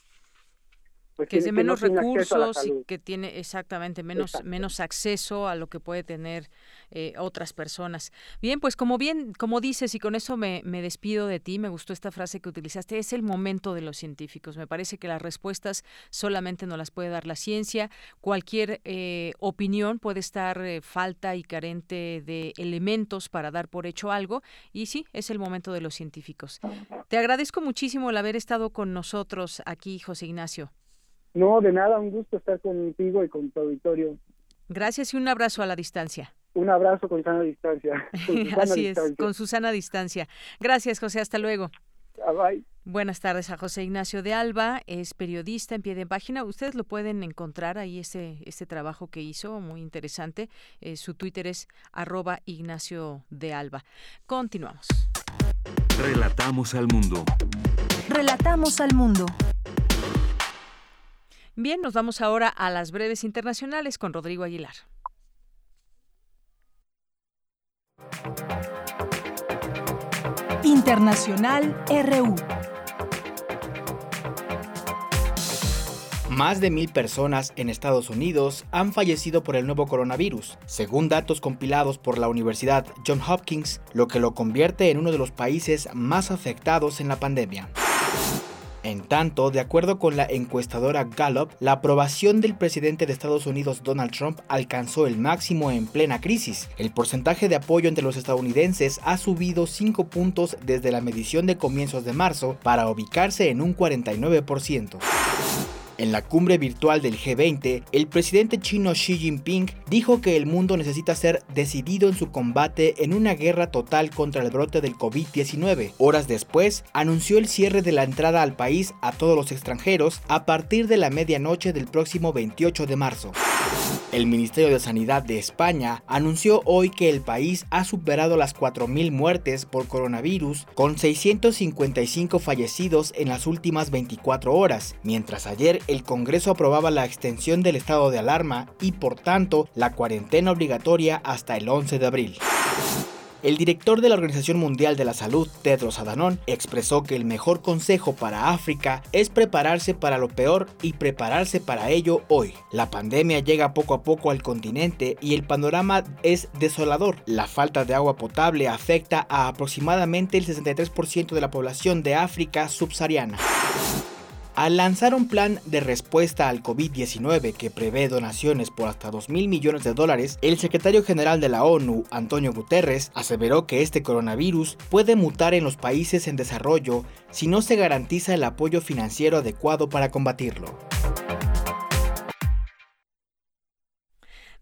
pues, que es de menos recursos y que tiene exactamente menos menos acceso a lo que puede tener eh, otras personas. Bien, pues como bien como dices y con eso me, me, despido de ti, me gustó esta frase que utilizaste, es el momento de los científicos. Me parece que las respuestas solamente no las puede dar la ciencia. Cualquier eh, opinión puede estar eh, falta y carente de elementos para dar por hecho algo y sí, es el momento de los científicos. Te agradezco muchísimo el haber estado con nosotros aquí, José Ignacio. No, de nada, un gusto estar contigo y con tu auditorio. Gracias y un abrazo a la distancia. Un abrazo con sana distancia. [laughs] Así es, con Susana distancia. Gracias, José. Hasta luego. Ah, bye. Buenas tardes a José Ignacio de Alba, es periodista en pie de página. Ustedes lo pueden encontrar ahí, ese, este trabajo que hizo, muy interesante. Eh, su Twitter es arroba Ignacio de Alba. Continuamos. Relatamos al mundo. Relatamos al mundo. Bien, nos vamos ahora a las breves internacionales con Rodrigo Aguilar. Internacional RU. Más de mil personas en Estados Unidos han fallecido por el nuevo coronavirus, según datos compilados por la Universidad Johns Hopkins, lo que lo convierte en uno de los países más afectados en la pandemia. En tanto, de acuerdo con la encuestadora Gallup, la aprobación del presidente de Estados Unidos Donald Trump alcanzó el máximo en plena crisis. El porcentaje de apoyo entre los estadounidenses ha subido 5 puntos desde la medición de comienzos de marzo para ubicarse en un 49%. En la cumbre virtual del G20, el presidente chino Xi Jinping dijo que el mundo necesita ser decidido en su combate en una guerra total contra el brote del COVID-19. Horas después, anunció el cierre de la entrada al país a todos los extranjeros a partir de la medianoche del próximo 28 de marzo. El Ministerio de Sanidad de España anunció hoy que el país ha superado las 4.000 muertes por coronavirus, con 655 fallecidos en las últimas 24 horas, mientras ayer el Congreso aprobaba la extensión del estado de alarma y por tanto la cuarentena obligatoria hasta el 11 de abril. El director de la Organización Mundial de la Salud, Tedros Adhanom, expresó que el mejor consejo para África es prepararse para lo peor y prepararse para ello hoy. La pandemia llega poco a poco al continente y el panorama es desolador. La falta de agua potable afecta a aproximadamente el 63% de la población de África subsahariana. Al lanzar un plan de respuesta al COVID-19 que prevé donaciones por hasta 2 mil millones de dólares, el secretario general de la ONU, Antonio Guterres, aseveró que este coronavirus puede mutar en los países en desarrollo si no se garantiza el apoyo financiero adecuado para combatirlo.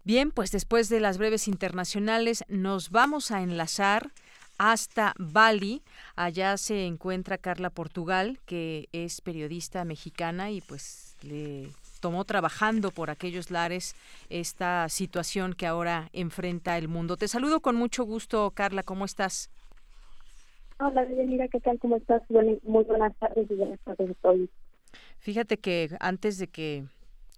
Bien, pues después de las breves internacionales nos vamos a enlazar hasta Bali. Allá se encuentra Carla Portugal, que es periodista mexicana y pues le tomó trabajando por aquellos lares esta situación que ahora enfrenta el mundo. Te saludo con mucho gusto, Carla, ¿cómo estás? Hola, mira, ¿qué tal? ¿Cómo estás? Muy buenas tardes y buenas tardes a Fíjate que antes de que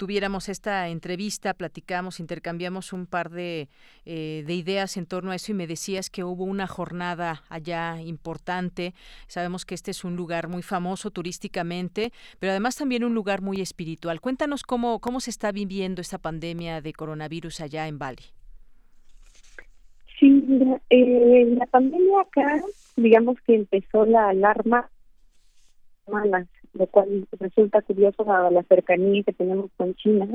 tuviéramos esta entrevista, platicamos, intercambiamos un par de, eh, de, ideas en torno a eso y me decías que hubo una jornada allá importante. Sabemos que este es un lugar muy famoso turísticamente, pero además también un lugar muy espiritual. Cuéntanos cómo, cómo se está viviendo esta pandemia de coronavirus allá en Bali. Sí, eh, la pandemia acá, digamos que empezó la alarma lo cual resulta curioso a la cercanía que tenemos con China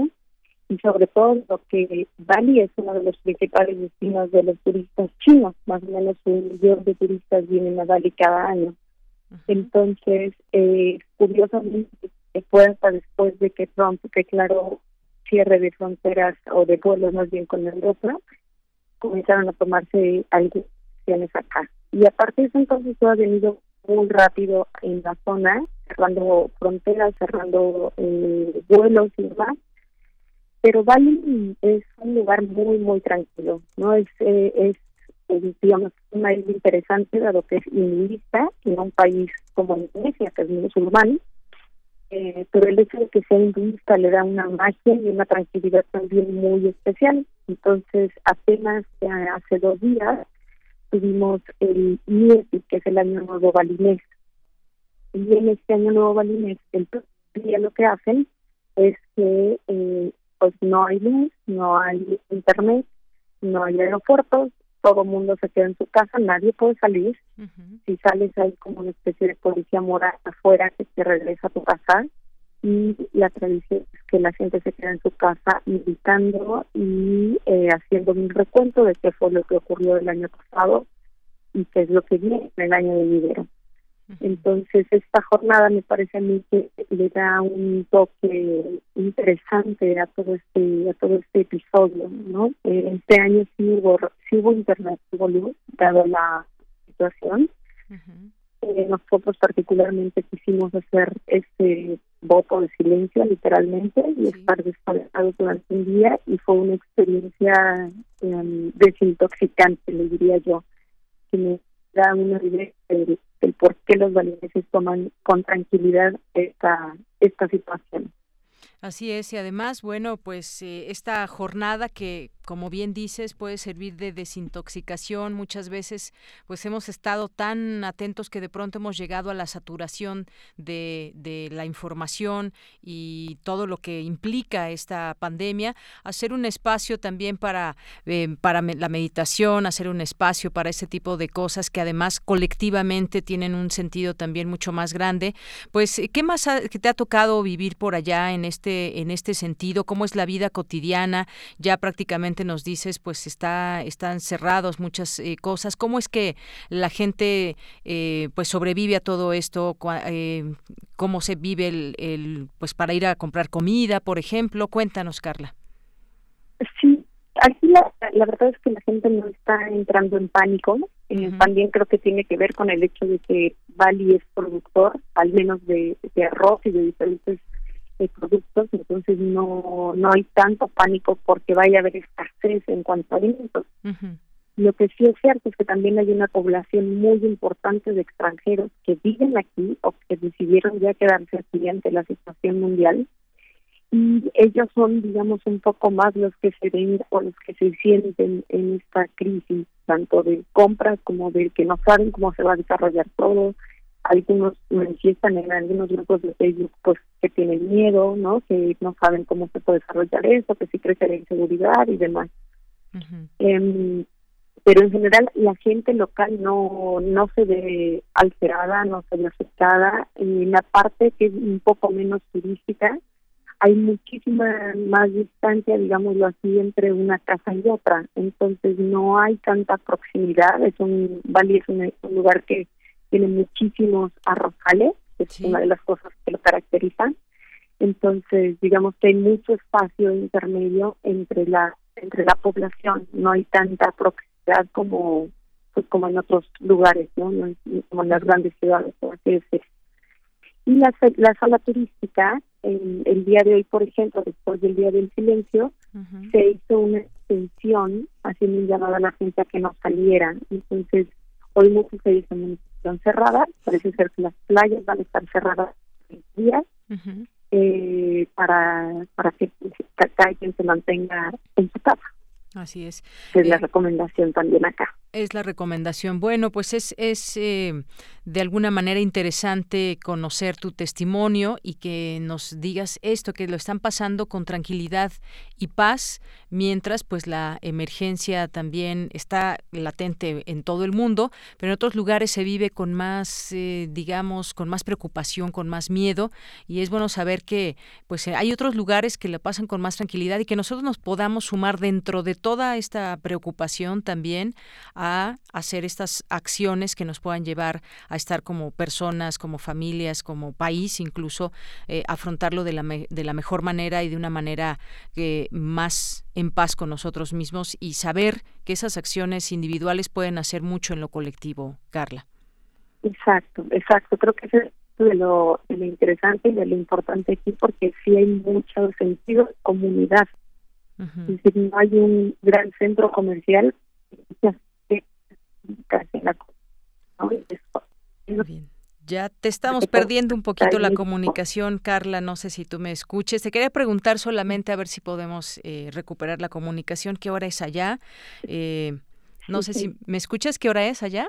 y sobre todo lo que Bali es uno de los principales destinos de los turistas chinos, más o menos un millón de turistas vienen a Bali cada año. Entonces, eh, curiosamente, fue hasta después de que Trump declaró cierre de fronteras o de vuelos más bien con Europa, comenzaron a tomarse algunas acciones acá. Y aparte de eso, entonces, todo ha venido muy rápido en la zona, cerrando fronteras, cerrando eh, vuelos y demás. Pero Bali es un lugar muy, muy tranquilo, ¿no? Es, eh, es, digamos, una isla interesante, dado que es hinduista, en un país como Indonesia, que es musulmán. eh, pero el hecho de que sea hinduista le da una magia y una tranquilidad también muy especial. Entonces, apenas hace dos días tuvimos el Niesi, que es el Año Nuevo Balinés. Y en este Año Nuevo Balinés, el día lo que hacen es que eh, pues no hay luz, no hay internet, no hay aeropuertos, todo el mundo se queda en su casa, nadie puede salir. Si sales hay como una especie de policía moral afuera que te regresa a tu casa y la tradición es que la gente se queda en su casa meditando y eh, haciendo un recuento de qué fue lo que ocurrió el año pasado y qué es lo que viene en el año de enero. Entonces, esta jornada me parece a mí que le da un toque interesante a todo este a todo este episodio, ¿no? Eh, este año sí hubo, sí hubo internet, hubo luz, dado la situación. eh, nosotros particularmente quisimos hacer este voto de silencio, literalmente, y estar desconectados durante un día, y fue una experiencia um, desintoxicante, le diría yo, que me da una idea del, del por qué los valientes toman con tranquilidad esta, esta situación. Así es, y además, bueno, pues eh, esta jornada que como bien dices, puede servir de desintoxicación. Muchas veces, pues hemos estado tan atentos que de pronto hemos llegado a la saturación de, de la información y todo lo que implica esta pandemia. Hacer un espacio también para, eh, la meditación, hacer un espacio para ese tipo de cosas que además colectivamente tienen un sentido también mucho más grande. Pues, ¿qué más que te ha tocado vivir por allá en este, en este sentido? ¿Cómo es la vida cotidiana? Ya prácticamente nos dices, pues está, están cerrados muchas eh, cosas. ¿Cómo es que la gente eh, pues sobrevive a todo esto? Eh, ¿Cómo se vive el, el, pues para ir a comprar comida, por ejemplo? Cuéntanos, Carla. Sí, aquí la, la verdad es que la gente no está entrando en pánico. También creo que tiene que ver con el hecho de que Bali es productor, al menos de, de arroz y de diferentes de productos, entonces no, no hay tanto pánico porque vaya a haber escasez en cuanto a alimentos. Lo que sí es cierto es que también hay una población muy importante de extranjeros que viven aquí o que decidieron ya quedarse aquí ante la situación mundial y ellos son, digamos, un poco más los que se ven o los que se sienten en esta crisis, tanto de compras como de que no saben cómo se va a desarrollar todo, algunos manifiestan en algunos grupos de Facebook pues que tienen miedo, ¿no? Que no saben cómo se puede desarrollar eso, que sí crece la inseguridad y demás. eh, pero en general la gente local no no se ve alterada, no se ve afectada. En la parte que es un poco menos turística, hay muchísima más distancia, digámoslo así, entre una casa y otra. Entonces no hay tanta proximidad. Es un Bali es un lugar que tiene muchísimos arrozales, es una de las cosas que lo caracterizan. Entonces, digamos que hay mucho espacio intermedio entre la entre la población, no hay tanta proximidad como pues como en otros lugares, ¿no? no como en las grandes ciudades, por así decirlo. Y la, la sala turística, el, el día de hoy, por ejemplo, después del Día del Silencio, se hizo una extensión haciendo un llamado a la gente a que no saliera. Entonces, hoy muchos se dicen están cerradas, parece ser que las playas van a estar cerradas días eh, para, para que cada quien se mantenga en su casa. Así es. Es la recomendación también acá. Es la recomendación. Bueno, pues es, es eh, de alguna manera interesante conocer tu testimonio y que nos digas esto, que lo están pasando con tranquilidad y paz, mientras pues la emergencia también está latente en todo el mundo, pero en otros lugares se vive con más, eh, digamos, con más preocupación, con más miedo, y es bueno saber que pues hay otros lugares que la pasan con más tranquilidad y que nosotros nos podamos sumar dentro de toda esta preocupación también a hacer estas acciones que nos puedan llevar a estar como personas, como familias, como país, incluso eh, afrontarlo de la, de la mejor manera y de una manera que más en paz con nosotros mismos y saber que esas acciones individuales pueden hacer mucho en lo colectivo, Carla. Exacto, exacto. Creo que es de lo, de lo interesante y de lo importante aquí porque sí hay mucho sentido de comunidad. Es decir, no hay un gran centro comercial. Ya te estamos perdiendo un poquito la comunicación, Carla. No sé si tú me escuches. Te quería preguntar solamente a ver si podemos eh, recuperar la comunicación. ¿Qué hora es allá? Eh, no sé si me escuchas. ¿Qué hora es allá?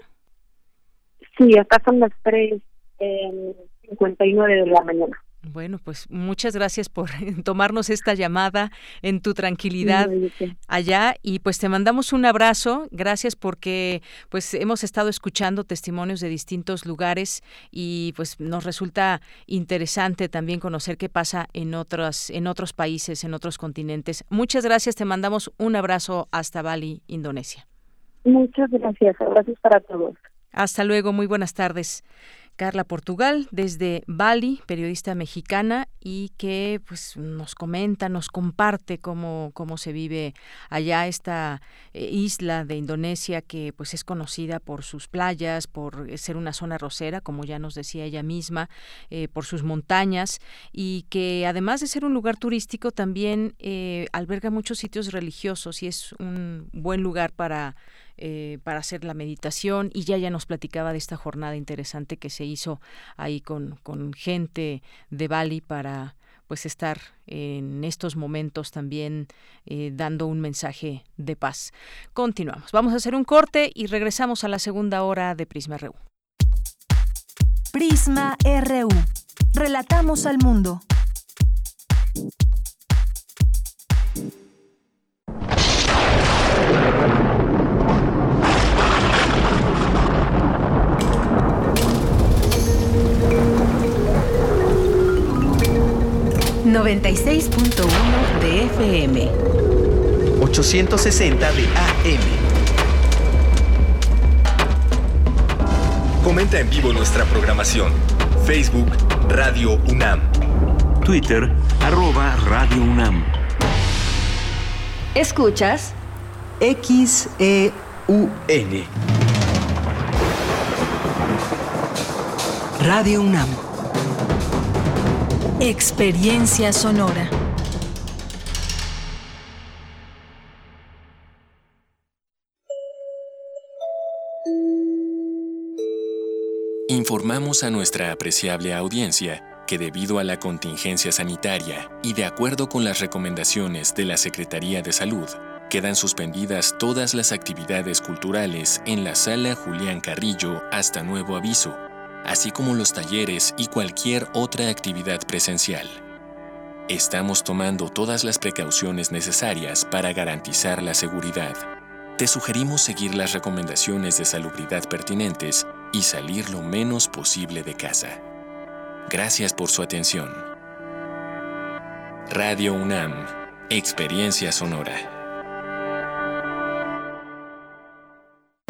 Sí, acá son las 3.59 eh, de la mañana. Bueno, pues muchas gracias por [laughs] tomarnos esta llamada en tu tranquilidad allá y pues te mandamos un abrazo. Gracias porque pues hemos estado escuchando testimonios de distintos lugares y pues nos resulta interesante también conocer qué pasa en otros en otros países, en otros continentes. Muchas gracias, te mandamos un abrazo hasta Bali, Indonesia. Muchas gracias, abrazos para todos. Hasta luego, muy buenas tardes. Carla Portugal desde Bali, periodista mexicana y que pues nos comenta, nos comparte cómo, cómo se vive allá esta eh, isla de Indonesia que pues es conocida por sus playas, por ser una zona rosera, como ya nos decía ella misma, eh, por sus montañas y que además de ser un lugar turístico también eh, alberga muchos sitios religiosos y es un buen lugar para eh, para hacer la meditación y ya ya nos platicaba de esta jornada interesante que se hizo ahí con, con gente de Bali para pues estar en estos momentos también eh, dando un mensaje de paz. Continuamos. Vamos a hacer un corte y regresamos a la segunda hora de Prisma RU. Prisma RU. Relatamos al mundo. 96.1 de FM. 860 de AM. Comenta en vivo nuestra programación. Facebook Radio UNAM. Twitter arroba Radio UNAM. Escuchas XEUN. Radio UNAM. Experiencia sonora. Informamos a nuestra apreciable audiencia que debido a la contingencia sanitaria y de acuerdo con las recomendaciones de la Secretaría de Salud, quedan suspendidas todas las actividades culturales en la sala Julián Carrillo hasta nuevo aviso así como los talleres y cualquier otra actividad presencial. Estamos tomando todas las precauciones necesarias para garantizar la seguridad. Te sugerimos seguir las recomendaciones de salubridad pertinentes y salir lo menos posible de casa. Gracias por su atención. Radio UNAM, Experiencia Sonora.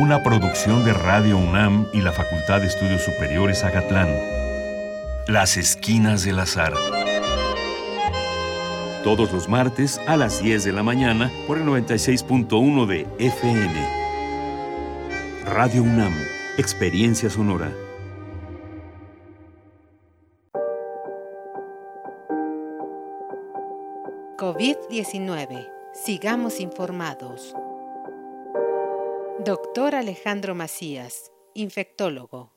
Una producción de Radio UNAM y la Facultad de Estudios Superiores Agatlán. Las Esquinas del Azar. Todos los martes a las 10 de la mañana por el 96.1 de FM. Radio UNAM, Experiencia Sonora. COVID-19. Sigamos informados. Doctor Alejandro Macías, infectólogo.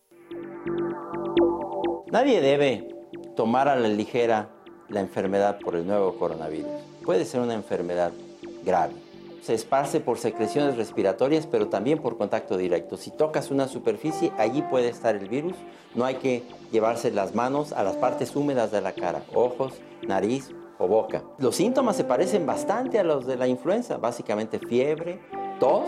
Nadie debe tomar a la ligera la enfermedad por el nuevo coronavirus. Puede ser una enfermedad grave. Se esparce por secreciones respiratorias, pero también por contacto directo. Si tocas una superficie, allí puede estar el virus. No hay que llevarse las manos a las partes húmedas de la cara, ojos, nariz o boca. Los síntomas se parecen bastante a los de la influenza, básicamente fiebre, tos,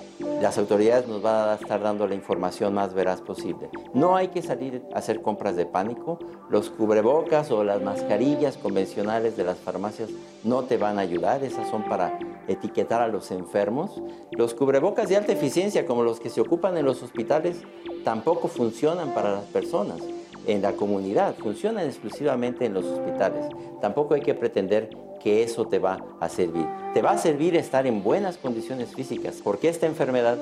las autoridades nos van a estar dando la información más veraz posible. No hay que salir a hacer compras de pánico. Los cubrebocas o las mascarillas convencionales de las farmacias no te van a ayudar. Esas son para etiquetar a los enfermos. Los cubrebocas de alta eficiencia, como los que se ocupan en los hospitales, tampoco funcionan para las personas en la comunidad, funcionan exclusivamente en los hospitales. Tampoco hay que pretender que eso te va a servir. Te va a servir estar en buenas condiciones físicas, porque esta enfermedad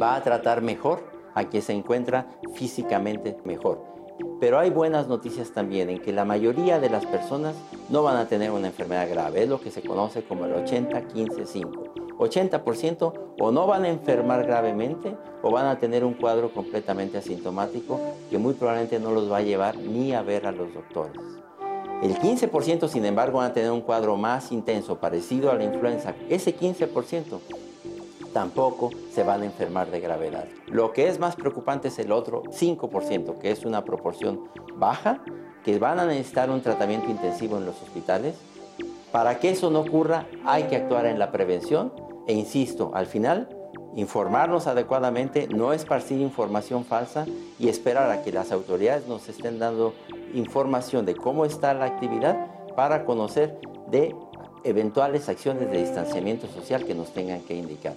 va a tratar mejor a quien se encuentra físicamente mejor. Pero hay buenas noticias también en que la mayoría de las personas no van a tener una enfermedad grave, es lo que se conoce como el 80-15-5. 80% o no van a enfermar gravemente o van a tener un cuadro completamente asintomático que muy probablemente no los va a llevar ni a ver a los doctores. El 15% sin embargo van a tener un cuadro más intenso, parecido a la influenza. Ese 15% tampoco se van a enfermar de gravedad. Lo que es más preocupante es el otro 5%, que es una proporción baja, que van a necesitar un tratamiento intensivo en los hospitales. Para que eso no ocurra hay que actuar en la prevención e insisto, al final informarnos adecuadamente, no esparcir información falsa y esperar a que las autoridades nos estén dando información de cómo está la actividad para conocer de eventuales acciones de distanciamiento social que nos tengan que indicar.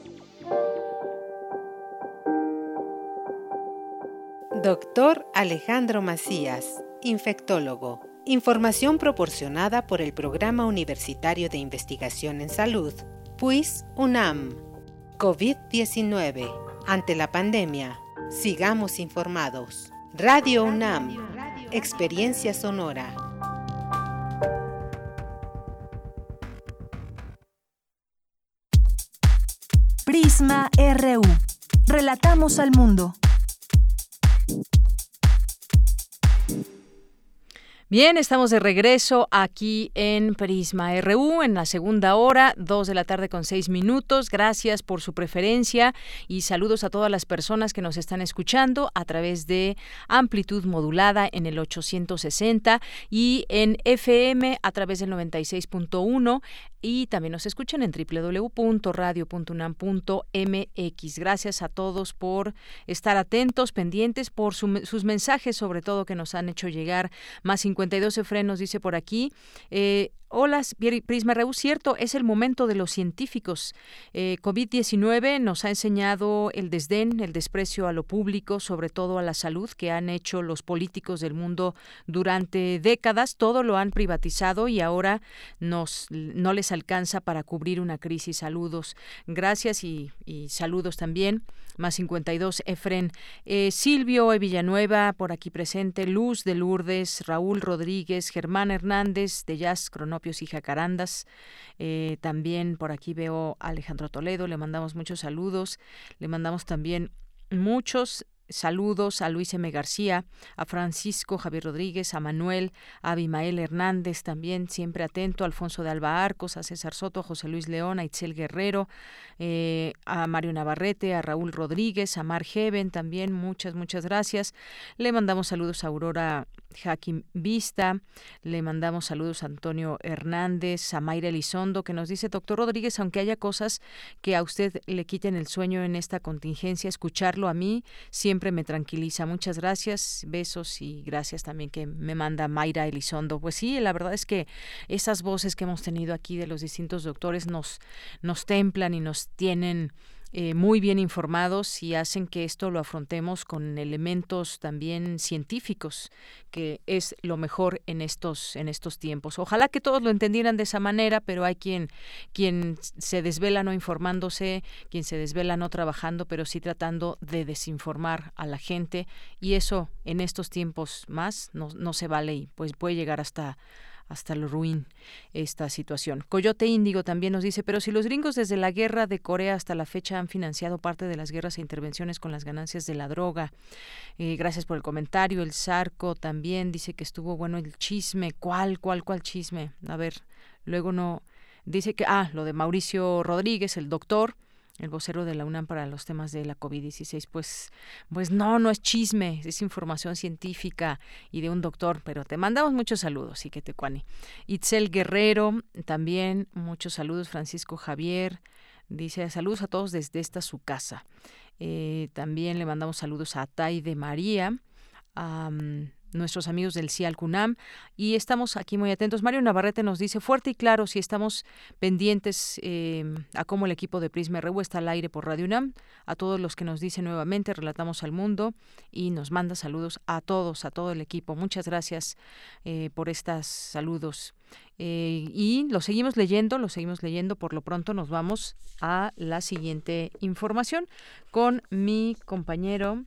Doctor Alejandro Macías, infectólogo. Información proporcionada por el Programa Universitario de Investigación en Salud, PUIS UNAM. COVID-19. Ante la pandemia, sigamos informados. Radio UNAM. Experiencia sonora. Prisma RU. Relatamos al mundo. Bien, estamos de regreso aquí en Prisma RU en la segunda hora, dos de la tarde con seis minutos. Gracias por su preferencia y saludos a todas las personas que nos están escuchando a través de amplitud modulada en el 860 y en FM a través del 96.1 y también nos escuchan en www.radio.unam.mx. Gracias a todos por estar atentos, pendientes por sus mensajes, sobre todo que nos han hecho llegar. Más 52 frenos, dice por aquí. Eh, Hola, Prisma Reus, cierto, es el momento de los científicos. Eh, COVID-19 nos ha enseñado el desdén, el desprecio a lo público, sobre todo a la salud, que han hecho los políticos del mundo durante décadas. Todo lo han privatizado y ahora nos, no les alcanza para cubrir una crisis. Saludos, gracias y, saludos también. Más 52, Efren. Eh, Silvio e. Villanueva, por aquí presente. Luz de Lourdes, Raúl Rodríguez, Germán Hernández, de Jazz Cronópolis y Jacarandas. Eh, también por aquí veo a Alejandro Toledo, le mandamos muchos saludos. Le mandamos también muchos Saludos a Luis M. García, a Francisco Javier Rodríguez, a Manuel, a Abimael Hernández, también siempre atento, a Alfonso de Alba Arcos, a César Soto, a José Luis León, a Itzel Guerrero, eh, a Mario Navarrete, a Raúl Rodríguez, a Mar Heaven, también muchas, muchas gracias. Le mandamos saludos a Aurora Jaquim Vista, le mandamos saludos a Antonio Hernández, a Mayra Elizondo, que nos dice, doctor Rodríguez, aunque haya cosas que a usted le quiten el sueño en esta contingencia, escucharlo a mí siempre me tranquiliza. Muchas gracias, besos y gracias también que me manda Mayra Elizondo. Pues sí, la verdad es que esas voces que hemos tenido aquí de los distintos doctores nos, nos templan y nos tienen eh, muy bien informados y hacen que esto lo afrontemos con elementos también científicos, que es lo mejor en estos en estos tiempos. Ojalá que todos lo entendieran de esa manera, pero hay quien quien se desvela no informándose, quien se desvela no trabajando, pero sí tratando de desinformar a la gente y eso en estos tiempos más no, no se vale y pues puede llegar hasta hasta lo ruin esta situación. Coyote Índigo también nos dice, pero si los gringos desde la guerra de Corea hasta la fecha han financiado parte de las guerras e intervenciones con las ganancias de la droga. Eh, gracias por el comentario. El Zarco también dice que estuvo bueno el chisme. ¿Cuál, cuál, cuál chisme? A ver, luego no... Dice que, ah, lo de Mauricio Rodríguez, el doctor, el vocero de la UNAM para los temas de la COVID-16, pues, pues no, no es chisme, es información científica y de un doctor, pero te mandamos muchos saludos, y que te cuani. Itzel Guerrero, también muchos saludos, Francisco Javier, dice saludos a todos desde esta su casa. Eh, también le mandamos saludos a Tai de María, nuestros amigos del CIAL CUNAM y estamos aquí muy atentos. Mario Navarrete nos dice fuerte y claro si estamos pendientes eh, a cómo el equipo de Prisma RU está al aire por Radio UNAM. A todos los que nos dicen nuevamente, relatamos al mundo y nos manda saludos a todos, a todo el equipo. Muchas gracias eh, por estos saludos. Eh, y lo seguimos leyendo, lo seguimos leyendo. Por lo pronto nos vamos a la siguiente información con mi compañero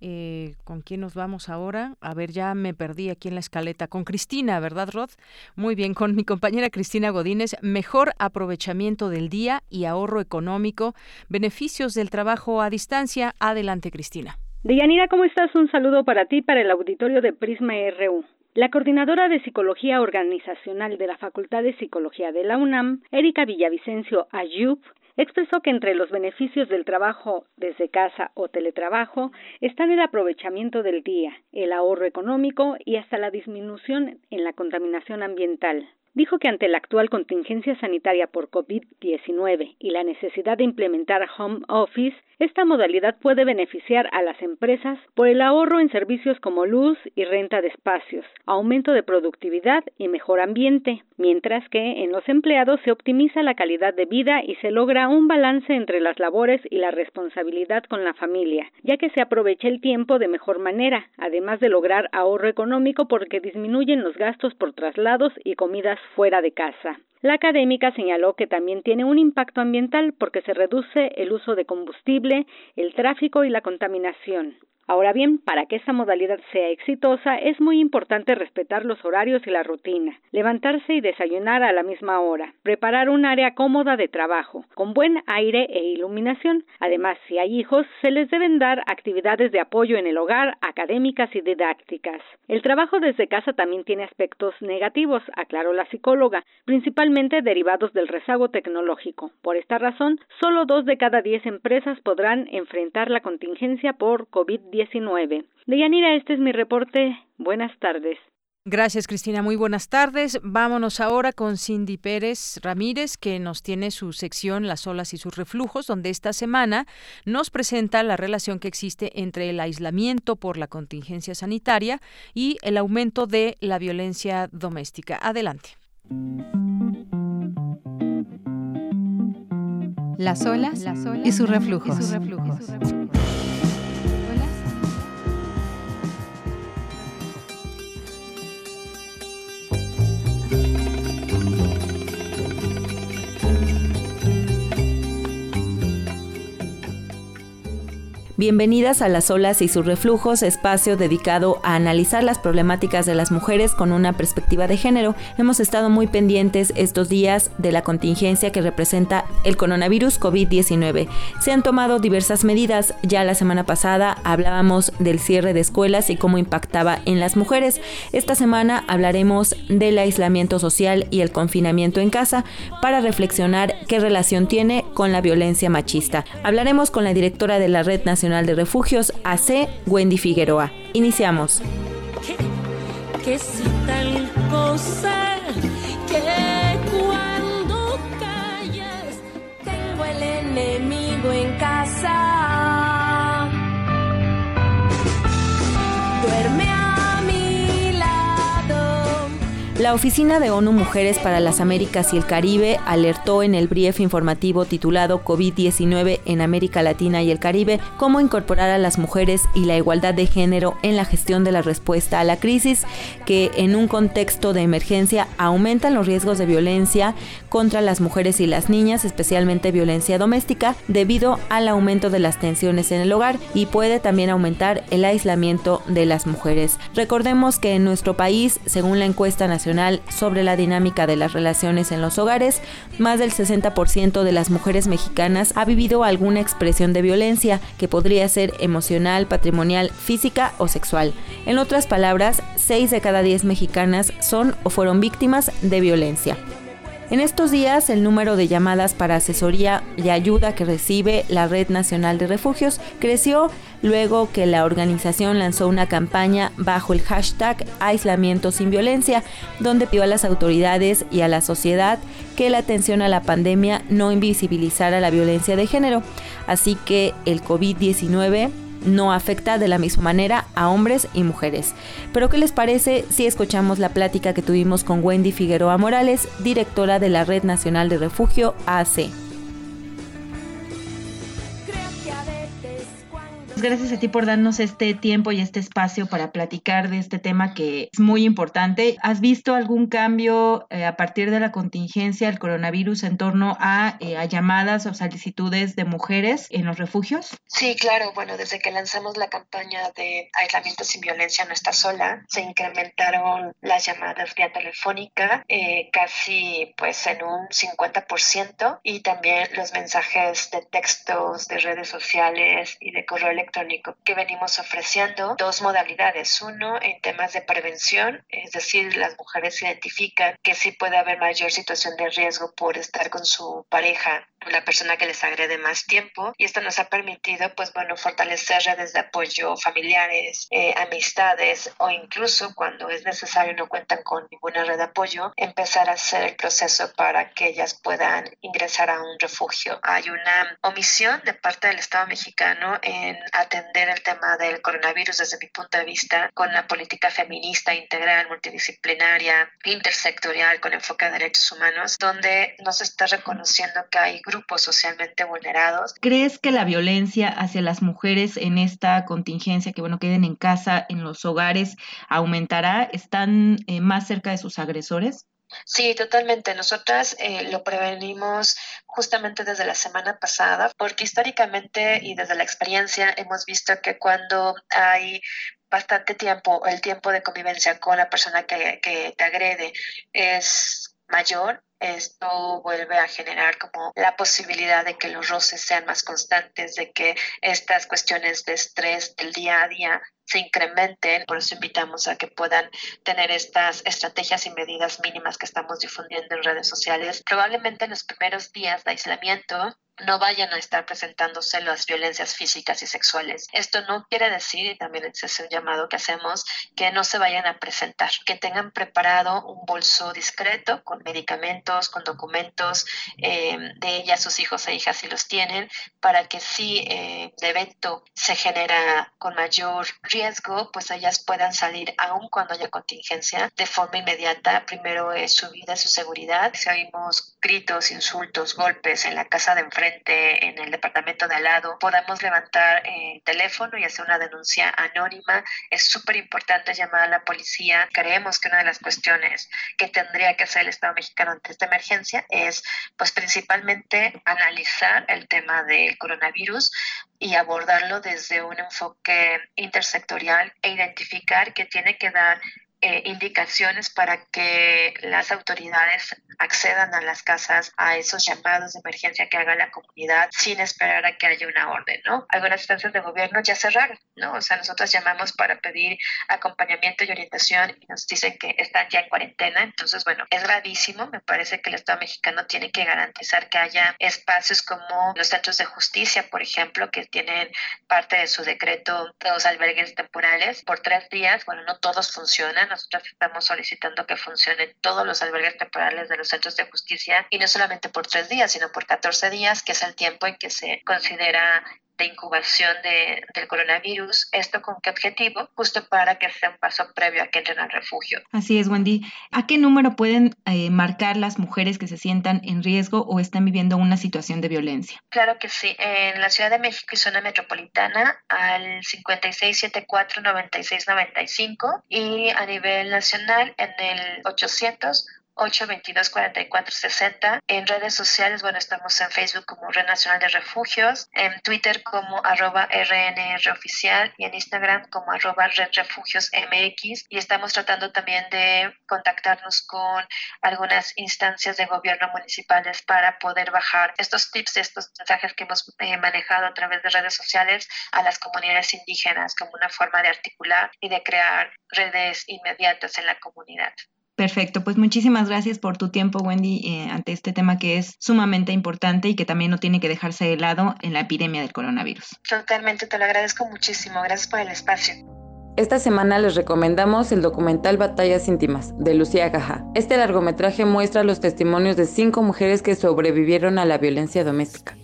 eh, ¿Con quién nos vamos ahora? A ver, ya me perdí aquí en la escaleta. Con Cristina, ¿verdad, Rod? Muy bien, con mi compañera Cristina Godínez. Mejor aprovechamiento del día y ahorro económico. Beneficios del trabajo a distancia. Adelante, Cristina. Deyanira, ¿cómo estás? Un saludo para ti, para el auditorio de Prisma RU. La coordinadora de Psicología Organizacional de la Facultad de Psicología de la UNAM, Erika Villavicencio Ayub, expresó que entre los beneficios del trabajo desde casa o teletrabajo están el aprovechamiento del día, el ahorro económico y hasta la disminución en la contaminación ambiental dijo que ante la actual contingencia sanitaria por COVID-19 y la necesidad de implementar home office, esta modalidad puede beneficiar a las empresas por el ahorro en servicios como luz y renta de espacios, aumento de productividad y mejor ambiente, mientras que en los empleados se optimiza la calidad de vida y se logra un balance entre las labores y la responsabilidad con la familia, ya que se aprovecha el tiempo de mejor manera, además de lograr ahorro económico porque disminuyen los gastos por traslados y comidas fuera de casa. La académica señaló que también tiene un impacto ambiental porque se reduce el uso de combustible, el tráfico y la contaminación. Ahora bien, para que esta modalidad sea exitosa es muy importante respetar los horarios y la rutina, levantarse y desayunar a la misma hora, preparar un área cómoda de trabajo, con buen aire e iluminación. Además, si hay hijos, se les deben dar actividades de apoyo en el hogar, académicas y didácticas. El trabajo desde casa también tiene aspectos negativos, aclaró la psicóloga, principalmente derivados del rezago tecnológico. Por esta razón, solo dos de cada diez empresas podrán enfrentar la contingencia por COVID-19 19. Deyanira, este es mi reporte. Buenas tardes. Gracias, Cristina. Muy buenas tardes. Vámonos ahora con Cindy Pérez Ramírez, que nos tiene su sección Las olas y sus reflujos, donde esta semana nos presenta la relación que existe entre el aislamiento por la contingencia sanitaria y el aumento de la violencia doméstica. Adelante. Las olas, Y sus reflujos. Bienvenidas a Las olas y sus reflujos, espacio dedicado a analizar las problemáticas de las mujeres con una perspectiva de género. Hemos estado muy pendientes estos días de la contingencia que representa el coronavirus COVID-19. Se han tomado diversas medidas. Ya la semana pasada hablábamos del cierre de escuelas y cómo impactaba en las mujeres. Esta semana hablaremos del aislamiento social y el confinamiento en casa para reflexionar qué relación tiene con la violencia machista. Hablaremos con la directora de la Red Nacional de Refugios AC, Wendy Figueroa. Iniciamos. La Oficina de ONU Mujeres para las Américas y el Caribe alertó en el brief informativo titulado COVID-19 en América Latina y el Caribe cómo incorporar a las mujeres y la igualdad de género en la gestión de la respuesta a la crisis, que en un contexto de emergencia aumentan los riesgos de violencia contra las mujeres y las niñas, especialmente violencia doméstica, debido al aumento de las tensiones en el hogar y puede también aumentar el aislamiento de las mujeres. Recordemos que en nuestro país, según la encuesta nacional, sobre la dinámica de las relaciones en los hogares, más del 60% de las mujeres mexicanas ha vivido alguna expresión de violencia que podría ser emocional, patrimonial, física o sexual. En otras palabras, 6 de cada 10 mexicanas son o fueron víctimas de violencia. En estos días, el número de llamadas para asesoría y ayuda que recibe la Red Nacional de Refugios creció luego que la organización lanzó una campaña bajo el hashtag Aislamiento sin Violencia, donde pidió a las autoridades y a la sociedad que la atención a la pandemia no invisibilizara la violencia de género. Así que el COVID-19 no afecta de la misma manera a hombres y mujeres. Pero ¿qué les parece si escuchamos la plática que tuvimos con Wendy Figueroa Morales, directora de la Red Nacional de Refugio AC? Gracias a ti por darnos este tiempo y este espacio para platicar de este tema que es muy importante. ¿Has visto algún cambio eh, a partir de la contingencia del coronavirus en torno a, eh, a, llamadas o solicitudes de mujeres en los refugios? Sí, claro. Bueno, desde que lanzamos la campaña de aislamiento sin violencia no está sola, se incrementaron las llamadas vía telefónica eh, casi pues en un 50% y también los mensajes de textos, de redes sociales y de correo electrónico electrónico que venimos ofreciendo dos modalidades. Uno, en temas de prevención, es decir, las mujeres identifican que sí puede haber mayor situación de riesgo por estar con su pareja la persona que les agrede más tiempo y esto nos ha permitido pues bueno fortalecer redes de apoyo familiares eh, amistades o incluso cuando es necesario no cuentan con ninguna red de apoyo empezar a hacer el proceso para que ellas puedan ingresar a un refugio. Hay una omisión de parte del Estado mexicano en atender el tema del coronavirus desde mi punto de vista con una política feminista integral multidisciplinaria intersectorial con enfoque a derechos humanos donde no se está reconociendo que hay grupos socialmente vulnerados. ¿Crees que la violencia hacia las mujeres en esta contingencia, que bueno, queden en casa, en los hogares, aumentará? ¿Están eh, más cerca de sus agresores? Sí, totalmente. Nosotras eh, lo prevenimos justamente desde la semana pasada, porque históricamente y desde la experiencia hemos visto que cuando hay bastante tiempo, el tiempo de convivencia con la persona que, que te agrede es mayor, esto vuelve a generar como la posibilidad de que los roces sean más constantes, de que estas cuestiones de estrés del día a día se incrementen. Por eso invitamos a que puedan tener estas estrategias y medidas mínimas que estamos difundiendo en redes sociales. Probablemente en los primeros días de aislamiento no vayan a estar presentándose las violencias físicas y sexuales. Esto no quiere decir, y también es un llamado que hacemos, que no se vayan a presentar, que tengan preparado un bolso discreto con medicamentos, con documentos eh, de ellas, sus hijos e hijas si los tienen, para que si eh, el evento se genera con mayor riesgo, pues ellas puedan salir aún cuando haya contingencia de forma inmediata. Primero es su vida, su seguridad. Si oímos gritos, insultos, golpes en la casa de enfrente, en el departamento de al lado, podamos levantar el teléfono y hacer una denuncia anónima. Es súper importante llamar a la policía. Creemos que una de las cuestiones que tendría que hacer el Estado mexicano ante esta emergencia es, pues, principalmente analizar el tema del coronavirus y abordarlo desde un enfoque intersectorial e identificar que tiene que dar eh, indicaciones para que las autoridades accedan a las casas a esos llamados de emergencia que haga la comunidad sin esperar a que haya una orden, ¿no? Algunas instancias de gobierno ya cerraron, ¿no? O sea, nosotros llamamos para pedir acompañamiento y orientación y nos dicen que están ya en cuarentena, entonces, bueno, es gravísimo, me parece que el Estado mexicano tiene que garantizar que haya espacios como los centros de justicia, por ejemplo, que tienen parte de su decreto los albergues temporales por tres días, bueno, no todos funcionan, nosotros estamos solicitando que funcionen todos los albergues temporales de los centros de justicia y no solamente por tres días, sino por 14 días, que es el tiempo en que se considera de incubación de, del coronavirus. ¿Esto con qué objetivo? Justo para que sea un paso previo a que entren al refugio. Así es, Wendy. ¿A qué número pueden eh, marcar las mujeres que se sientan en riesgo o están viviendo una situación de violencia? Claro que sí. En la Ciudad de México y zona metropolitana al 5674-9695 y a nivel nacional en el 800 822 4460 En redes sociales, bueno, estamos en Facebook como Red Nacional de Refugios, en Twitter como arroba RNR Oficial y en Instagram como arroba Red Refugios MX. Y estamos tratando también de contactarnos con algunas instancias de gobierno municipales para poder bajar estos tips, estos mensajes que hemos eh, manejado a través de redes sociales a las comunidades indígenas como una forma de articular y de crear redes inmediatas en la comunidad. Perfecto, pues muchísimas gracias por tu tiempo, Wendy, eh, ante este tema que es sumamente importante y que también no tiene que dejarse de lado en la epidemia del coronavirus. Totalmente, te lo agradezco muchísimo. Gracias por el espacio. Esta semana les recomendamos el documental Batallas íntimas de Lucía Gaja. Este largometraje muestra los testimonios de cinco mujeres que sobrevivieron a la violencia doméstica.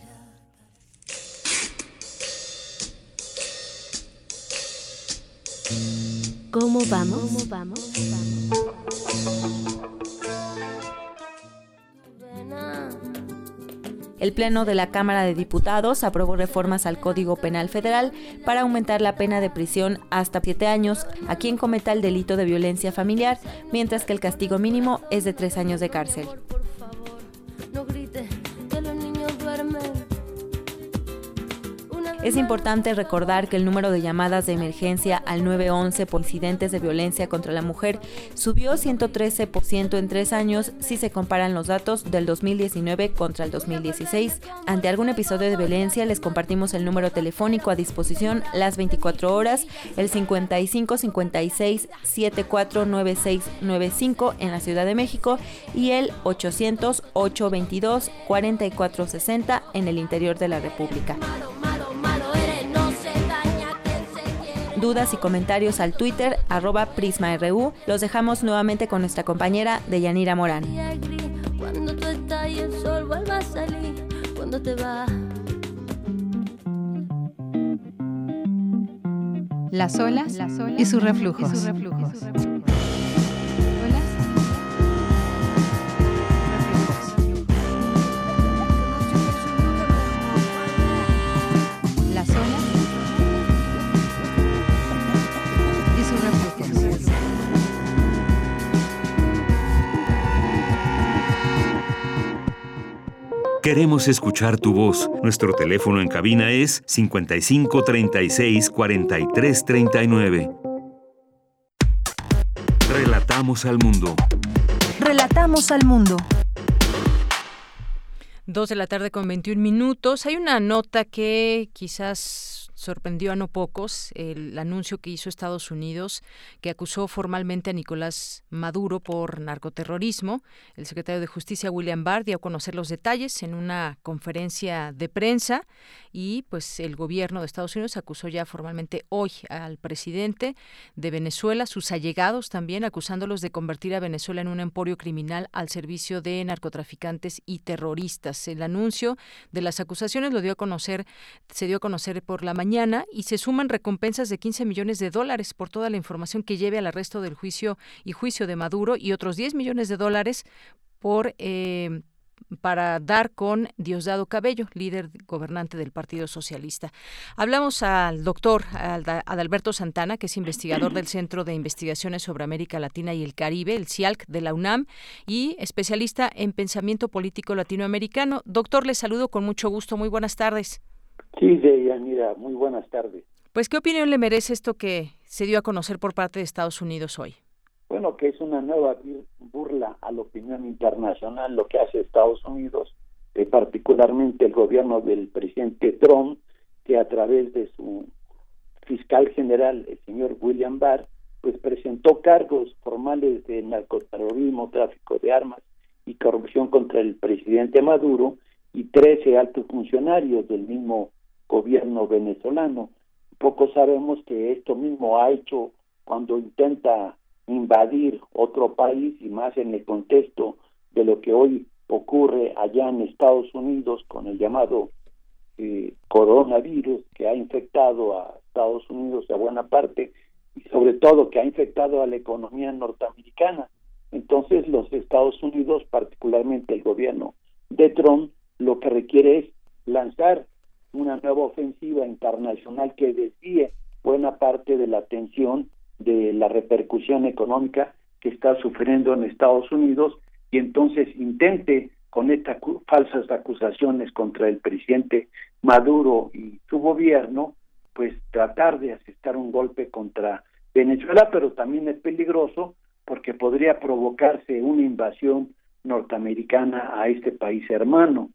¿Cómo vamos? ¿Cómo vamos? El Pleno de la Cámara de Diputados aprobó reformas al Código Penal Federal para aumentar la pena de prisión hasta siete años a quien cometa el delito de violencia familiar, mientras que el castigo mínimo es de tres años de cárcel. Es importante recordar que el número de llamadas de emergencia al 911 por incidentes de violencia contra la mujer subió 113% en tres años si se comparan los datos del 2019 contra el 2016. Ante algún episodio de violencia les compartimos el número telefónico a disposición las 24 horas, el 55 56 74 9695 en la Ciudad de México y el 800 822 4460 en el interior de la República. Dudas y comentarios al Twitter arroba PrismaRU. Los dejamos nuevamente con nuestra compañera Deyanira Morán. Cuando tú estás y el sol vuelva a salir, cuando te vas. Las olas, Las olas y sus reflujos. Y sus reflujos. Queremos escuchar tu voz. Nuestro teléfono en cabina es 55 36 43 39. Relatamos al mundo. Relatamos al mundo. Dos de la tarde con 21 minutos. Hay una nota que quizás sorprendió a no pocos el anuncio que hizo Estados Unidos, que acusó formalmente a Nicolás Maduro por narcoterrorismo. El secretario de Justicia, William Barr, dio a conocer los detalles en una conferencia de prensa y pues el gobierno de Estados Unidos acusó ya formalmente hoy al presidente de Venezuela, sus allegados también, acusándolos de convertir a Venezuela en un emporio criminal al servicio de narcotraficantes y terroristas. El anuncio de las acusaciones lo dio a conocer, se dio a conocer por la y se suman recompensas de 15 millones de dólares por toda la información que lleve al arresto del juicio y juicio de Maduro y otros 10 millones de dólares por eh, para dar con Diosdado Cabello, líder gobernante del Partido Socialista. Hablamos al doctor Adalberto Santana, que es investigador del Centro de Investigaciones sobre América Latina y el Caribe, el CIALC de la UNAM, y especialista en pensamiento político latinoamericano. Doctor, le saludo con mucho gusto. Muy buenas tardes. Sí, Deyanira, muy buenas tardes. Pues, ¿qué opinión le merece esto que se dio a conocer por parte de Estados Unidos hoy? Bueno, que es una nueva burla a la opinión internacional lo que hace Estados Unidos, eh, particularmente el gobierno del presidente Trump, que a través de su fiscal general, el señor William Barr, pues presentó cargos formales de narcoterrorismo, tráfico de armas y corrupción contra el presidente Maduro y 13 altos funcionarios del mismo gobierno venezolano. Poco sabemos que esto mismo ha hecho cuando intenta invadir otro país y más en el contexto de lo que hoy ocurre allá en Estados Unidos con el llamado eh, coronavirus que ha infectado a Estados Unidos a buena parte y sobre todo que ha infectado a la economía norteamericana. Entonces los Estados Unidos, particularmente el gobierno de Trump, lo que requiere es lanzar una nueva ofensiva internacional que desvíe buena parte de la atención de la repercusión económica que está sufriendo en Estados Unidos y entonces intente con estas falsas acusaciones contra el presidente Maduro y su gobierno, pues tratar de asestar un golpe contra Venezuela, pero también es peligroso porque podría provocarse una invasión norteamericana a este país hermano,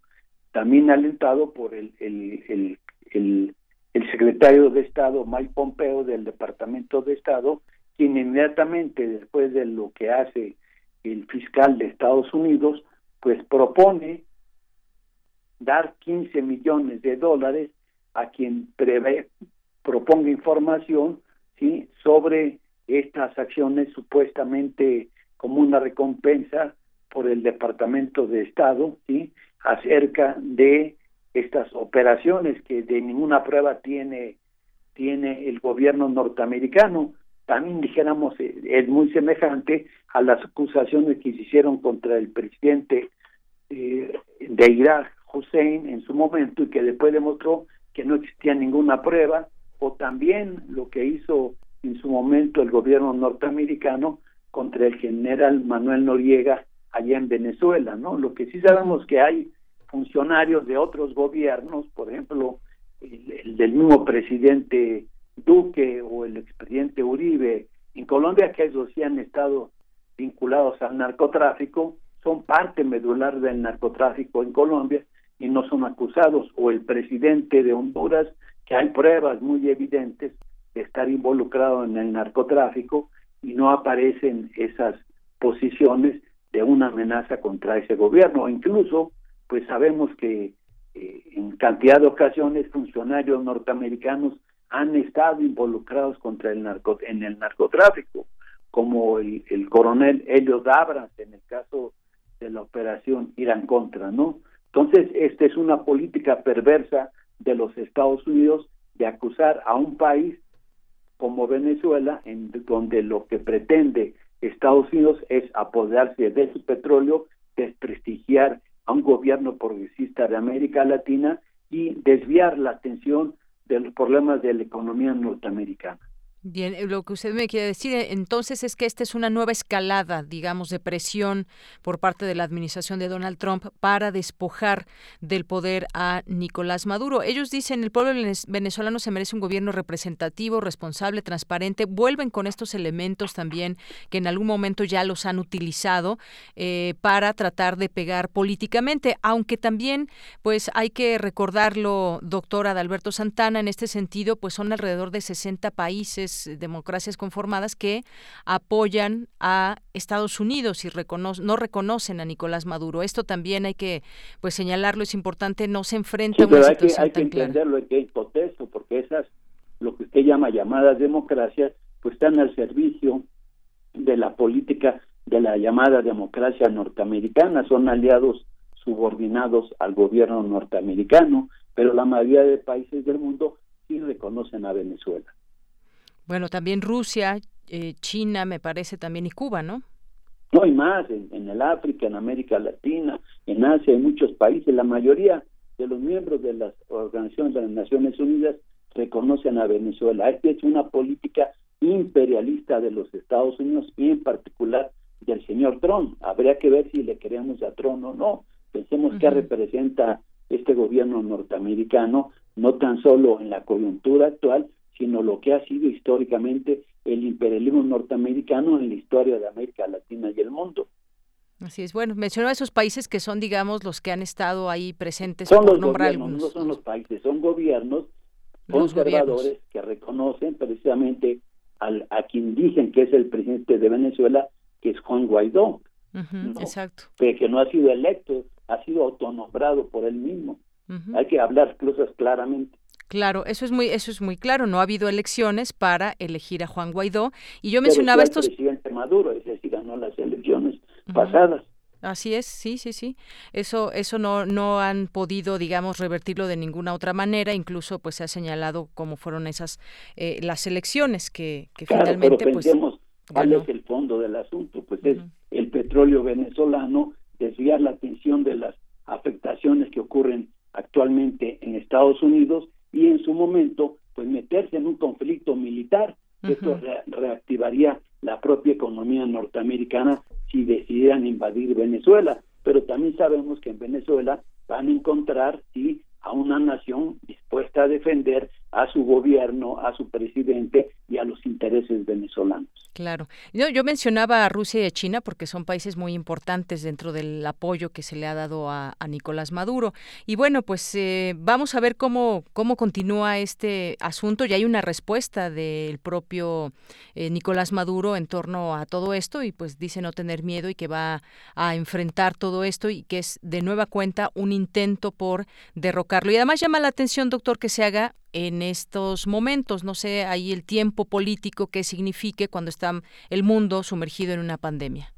también alentado por el, el, el, el, secretario de Estado Mike Pompeo del Departamento de Estado, quien inmediatamente después de lo que hace el fiscal de Estados Unidos, pues propone dar 15 millones de dólares a quien prevé, proponga información ¿sí? sobre estas acciones supuestamente como una recompensa por el Departamento de Estado ¿sí? Acerca de estas operaciones que de ninguna prueba tiene tiene el gobierno norteamericano. También dijéramos eh, es muy semejante a las acusaciones que se hicieron contra el presidente eh, de Irak Hussein en su momento y que después demostró que no existía ninguna prueba o también lo que hizo en su momento el gobierno norteamericano contra el general Manuel Noriega allá en Venezuela, ¿no? Lo que sí sabemos que hay funcionarios de otros gobiernos, por ejemplo, el, del mismo presidente Duque o el expresidente Uribe en Colombia, que ellos sí han estado vinculados al narcotráfico, son parte medular del narcotráfico en Colombia y no son acusados, o el presidente de Honduras, que hay pruebas muy evidentes de estar involucrado en el narcotráfico y no aparecen esas posiciones de una amenaza contra ese gobierno. Incluso, pues sabemos que eh, en cantidad de ocasiones funcionarios norteamericanos han estado involucrados contra el narco en el narcotráfico, como el, el coronel Elliot Abrams en el caso de la operación Irán contra, ¿no? Entonces, esta es una política perversa de los Estados Unidos de acusar a un país como Venezuela, en donde lo que pretende Estados Unidos es apoderarse de su petróleo, desprestigiar a un gobierno progresista de América Latina y desviar la atención de los problemas de la economía norteamericana. Bien, eh, lo que usted me quiere decir eh, entonces es que esta es una nueva escalada, digamos, de presión por parte de la administración de Donald Trump para despojar del poder a Nicolás Maduro. Ellos dicen el pueblo venezolano se merece un gobierno representativo, responsable, transparente. Vuelven con estos elementos también que en algún momento ya los han utilizado eh, para tratar de pegar políticamente, aunque también, pues, hay que recordarlo, doctora Adalberto Santana, en este sentido, pues son alrededor de 60 países democracias conformadas que apoyan a Estados Unidos y no reconocen a Nicolás Maduro. Esto también hay que pues señalarlo, es importante, no se enfrenta a una hay que, hay que entenderlo, hay que hipoteso, porque esas, lo que usted llama llamadas democracias, pues están al servicio de la política de la llamada democracia norteamericana, son aliados subordinados al gobierno norteamericano, pero la mayoría de países del mundo sí reconocen a Venezuela. Bueno, también Rusia, eh, China, me parece también, y Cuba, ¿no? No hay más, en, el África, en América Latina, en Asia, en muchos países, la mayoría de los miembros de las organizaciones de las Naciones Unidas reconocen a Venezuela. Esta es una política imperialista de los Estados Unidos y en particular del señor Trump. Habría que ver si le queremos a Trump o no. Pensemos qué representa este gobierno norteamericano, no tan solo en la coyuntura actual, sino lo que ha sido históricamente el imperialismo norteamericano en la historia de América Latina y el mundo. Así es. Bueno, mencionó a esos países que son, digamos, los que han estado ahí presentes, son los nombrar algunos. No son los países, son gobiernos conservadores que reconocen precisamente al, a quien dicen que es el presidente de Venezuela, que es Juan Guaidó. Exacto. Que, no ha sido electo, ha sido autonombrado por él mismo. Hay que hablar cosas claramente. Claro, eso es muy eso es muy claro. No ha habido elecciones para elegir a Juan Guaidó y yo mencionaba estos. El presidente Maduro, es decir, ganó las elecciones pasadas. Así es, sí, sí, sí. Eso, eso no, no han podido, digamos, revertirlo de ninguna otra manera. Incluso, pues, se ha señalado cómo fueron esas eh, las elecciones que, que finalmente, pero pues, pensemos cuál es el fondo del asunto, pues es el petróleo venezolano, desviar la atención de las afectaciones que ocurren actualmente en Estados Unidos y en su momento, pues meterse en un conflicto militar. Esto reactivaría la propia economía norteamericana si decidieran invadir Venezuela. Pero también sabemos que en Venezuela van a encontrar sí, a una nación dispuesta a defender a su gobierno, a su presidente y a los intereses venezolanos. Claro. Yo, mencionaba a Rusia y a China porque son países muy importantes dentro del apoyo que se le ha dado a, Nicolás Maduro. Y bueno, pues eh, vamos a ver cómo, cómo continúa este asunto. Ya hay una respuesta del propio eh, Nicolás Maduro en torno a todo esto y pues dice no tener miedo y que va a enfrentar todo esto y que es de nueva cuenta un intento por derrocarlo. Y además llama la atención, doctor, que se haga en estos momentos. No sé ahí el tiempo político que signifique cuando está el mundo sumergido en una pandemia.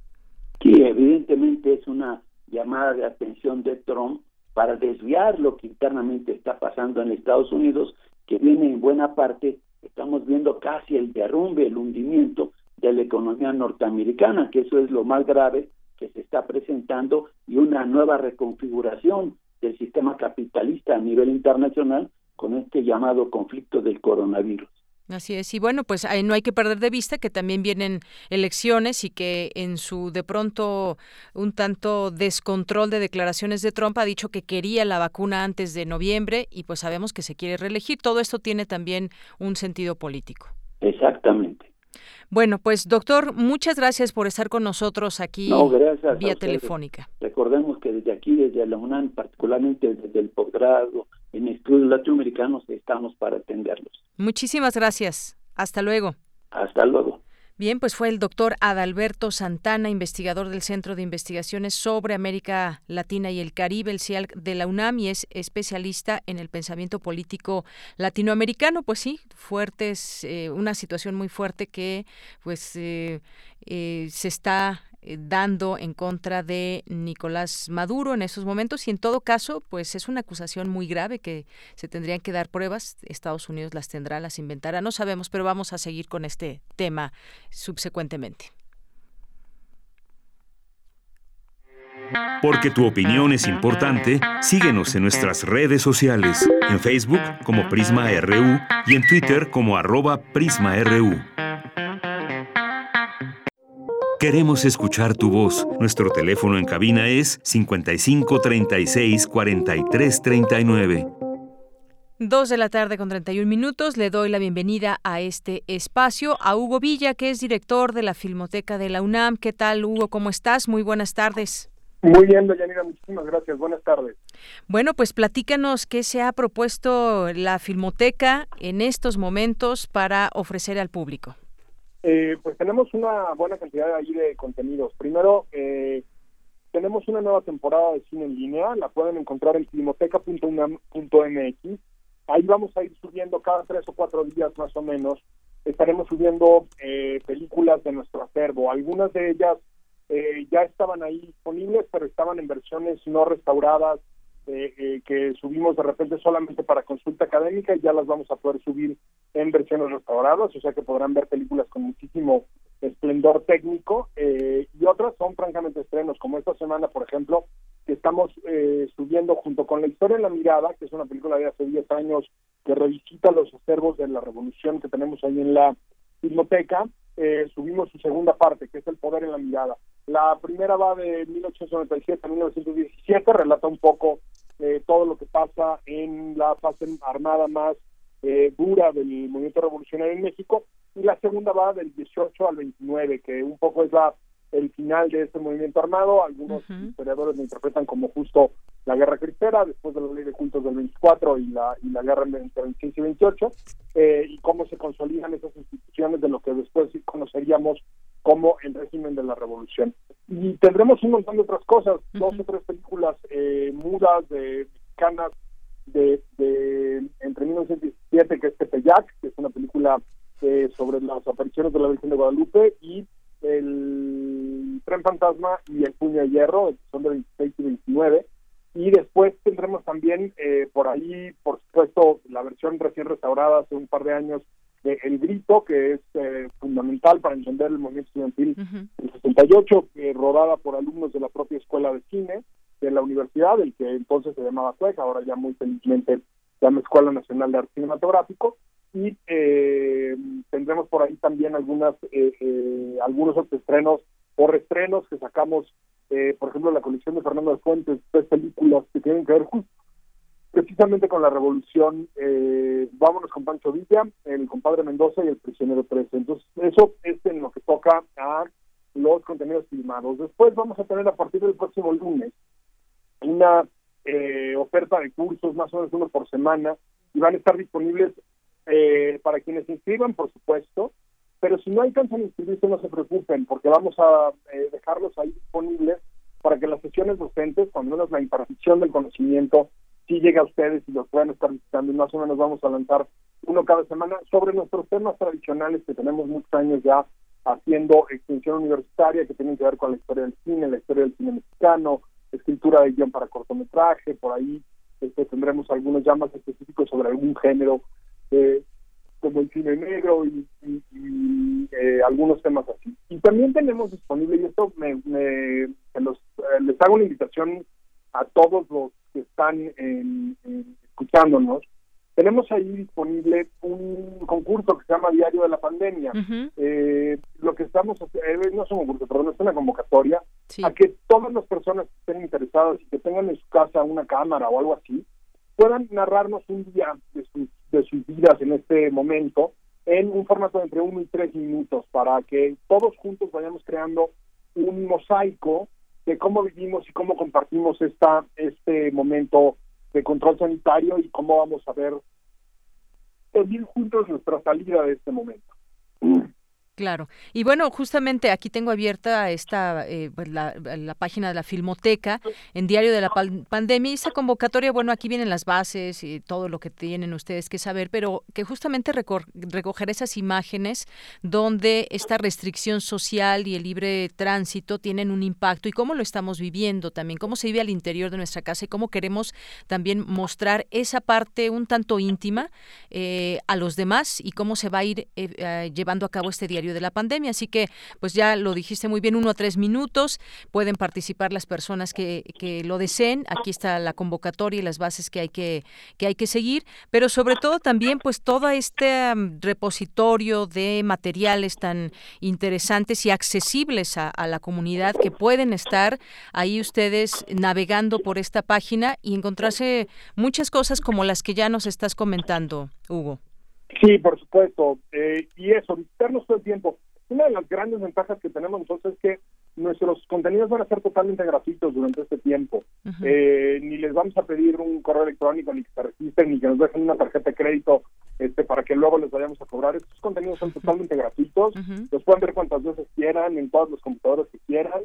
Sí, evidentemente es una llamada de atención de Trump para desviar lo que internamente está pasando en Estados Unidos, que viene en buena parte, estamos viendo casi el derrumbe, el hundimiento de la economía norteamericana, que eso es lo más grave que se está presentando, y una nueva reconfiguración del sistema capitalista a nivel internacional con este llamado conflicto del coronavirus. Así es, y bueno, pues no hay que perder de vista que también vienen elecciones y que en su de pronto un tanto descontrol de declaraciones de Trump ha dicho que quería la vacuna antes de noviembre y pues sabemos que se quiere reelegir. Todo esto tiene también un sentido político. Exactamente. Bueno, pues doctor, muchas gracias por estar con nosotros aquí no, gracias vía telefónica. Recordemos que desde aquí, desde la UNAM, particularmente desde el posgrado, en estudios latinoamericanos estamos para atenderlos. Muchísimas gracias. Hasta luego. Hasta luego. Bien, pues fue el doctor Adalberto Santana, investigador del Centro de Investigaciones sobre América Latina y el Caribe, el CIAL de la UNAM, y es especialista en el pensamiento político latinoamericano. Pues sí, fuertes, eh, una situación muy fuerte que pues eh, eh, se está dando en contra de Nicolás Maduro en esos momentos y en todo caso pues es una acusación muy grave que se tendrían que dar pruebas Estados Unidos las tendrá las inventará no sabemos pero vamos a seguir con este tema subsecuentemente Porque tu opinión es importante, síguenos en nuestras redes sociales, en Facebook como Prisma RU y en Twitter como arroba PrismaRU. Queremos escuchar tu voz. Nuestro teléfono en cabina es 55 36 43 39. Dos de la tarde con 31 minutos. Le doy la bienvenida a este espacio a Hugo Villa, que es director de la Filmoteca de la UNAM. ¿Qué tal, Hugo? ¿Cómo estás? Muy buenas tardes. Muy bien, Dayanira, muchísimas gracias. Buenas tardes. Bueno, pues platícanos qué se ha propuesto la Filmoteca en estos momentos para ofrecer al público. Eh, pues tenemos una buena cantidad ahí de contenidos. Primero, eh, tenemos una nueva temporada de cine en línea, la pueden encontrar en filmoteca.unam.mx. Ahí vamos a ir subiendo cada tres o cuatro días más o menos. Estaremos subiendo eh, películas de nuestro acervo. Algunas de ellas ya estaban ahí disponibles, pero estaban en versiones no restauradas eh, eh, que subimos de repente solamente para consulta académica y ya las vamos a poder subir en versiones restauradas, o sea que podrán ver películas con muchísimo esplendor técnico eh, y otras son francamente estrenos, como esta semana, por ejemplo, que estamos subiendo junto con La historia en la mirada, que es una película de hace 10 años que revisita los acervos de la revolución que tenemos ahí en la biblioteca, subimos su segunda parte, que es El poder en la mirada. La primera va de 1897 a 1917, relata un poco eh, todo lo que pasa en la fase armada más eh, dura del movimiento revolucionario en México, y la segunda va del 18 al 29, que un poco es la el final de este movimiento armado. Algunos historiadores lo interpretan como justo la guerra cristera, después de la ley de cultos del 24 y la, y la guerra entre 26 y 28, eh, y cómo se consolidan esas instituciones de lo que después conoceríamos como el régimen de la revolución. Y tendremos un montón de otras cosas, dos o tres películas eh, mudas de mexicanas de, de entre 1917, que es Tepeyac, que es una película eh, sobre las apariciones de la Virgen de Guadalupe, y el Tren Fantasma y El Puño de Hierro, son de 26 y 29. Y después tendremos también eh, por ahí, por supuesto, la versión recién restaurada hace un par de años de El Grito, que es eh, fundamental para entender el movimiento estudiantil del 68, eh, rodada por alumnos de la propia Escuela de Cine de la universidad, el que entonces se llamaba CUEC, ahora ya muy felizmente se llama Escuela Nacional de Arte Cinematográfico, y eh, tendremos por ahí también algunas eh, eh, algunos otros estrenos o reestrenos que sacamos, por ejemplo, la colección de Fernando de Fuentes, tres películas que tienen que ver justo precisamente con la revolución, vámonos con Pancho Villa, el compadre Mendoza y el prisionero 13. Entonces, eso es en lo que toca a los contenidos filmados. Después vamos a tener a partir del próximo lunes una oferta de cursos, más o menos uno por semana, y van a estar disponibles eh, para quienes inscriban, por supuesto, pero si no alcanzan a inscribirse, no se preocupen, porque vamos a eh, dejarlos ahí disponibles para que las sesiones docentes, cuando menos la impartición del conocimiento, sí llegue a ustedes y los puedan estar visitando. Y más o menos vamos a lanzar uno cada semana sobre nuestros temas tradicionales que tenemos muchos años ya haciendo extensión universitaria, que tienen que ver con la historia del cine, la historia del cine mexicano, escritura de guion para cortometraje, por ahí este, tendremos algunos ya más específicos sobre algún género eh, como el cine negro y, eh, algunos temas así. Y también tenemos disponible, y esto me, me los, eh, les hago una invitación a todos los que están en, escuchándonos, tenemos ahí disponible un concurso que se llama Diario de la Pandemia. lo que estamos haciendo, no es un concurso, perdón, es una convocatoria a que todas las personas que estén interesadas y que tengan en su casa una cámara o algo así, puedan narrarnos un día de sus de sus vidas en este momento en un formato de entre uno y tres minutos para que todos juntos vayamos creando un mosaico de cómo vivimos y cómo compartimos esta este momento de control sanitario y cómo vamos a ver vivir juntos nuestra salida de este momento. Claro. Y bueno, justamente aquí tengo abierta esta eh, pues la, página de la Filmoteca en Diario de la Pandemia y esa convocatoria, bueno, aquí vienen las bases y todo lo que tienen ustedes que saber, pero que justamente recoger esas imágenes donde esta restricción social y el libre tránsito tienen un impacto y cómo lo estamos viviendo también, cómo se vive al interior de nuestra casa y cómo queremos también mostrar esa parte un tanto íntima eh, a los demás y cómo se va a ir eh, llevando a cabo este diario de la pandemia. Así que, pues ya lo dijiste muy bien, uno a tres minutos, pueden participar las personas que, que lo deseen. Aquí está la convocatoria y las bases que hay que, que hay que seguir, pero sobre todo también, pues todo este repositorio de materiales tan interesantes y accesibles a, a la comunidad que pueden estar ahí ustedes navegando por esta página y encontrarse muchas cosas como las que ya nos estás comentando, Hugo. Sí, por supuesto. Eh, y eso, visitarnos todo el tiempo. Una de las grandes ventajas que tenemos nosotros es que nuestros contenidos van a ser totalmente gratuitos durante este tiempo. eh, ni les vamos a pedir un correo electrónico, ni que se registren, ni que nos dejen una tarjeta de crédito este, para que luego les vayamos a cobrar. Estos contenidos son totalmente gratuitos. Los pueden ver cuantas veces quieran, en todos los computadores que quieran.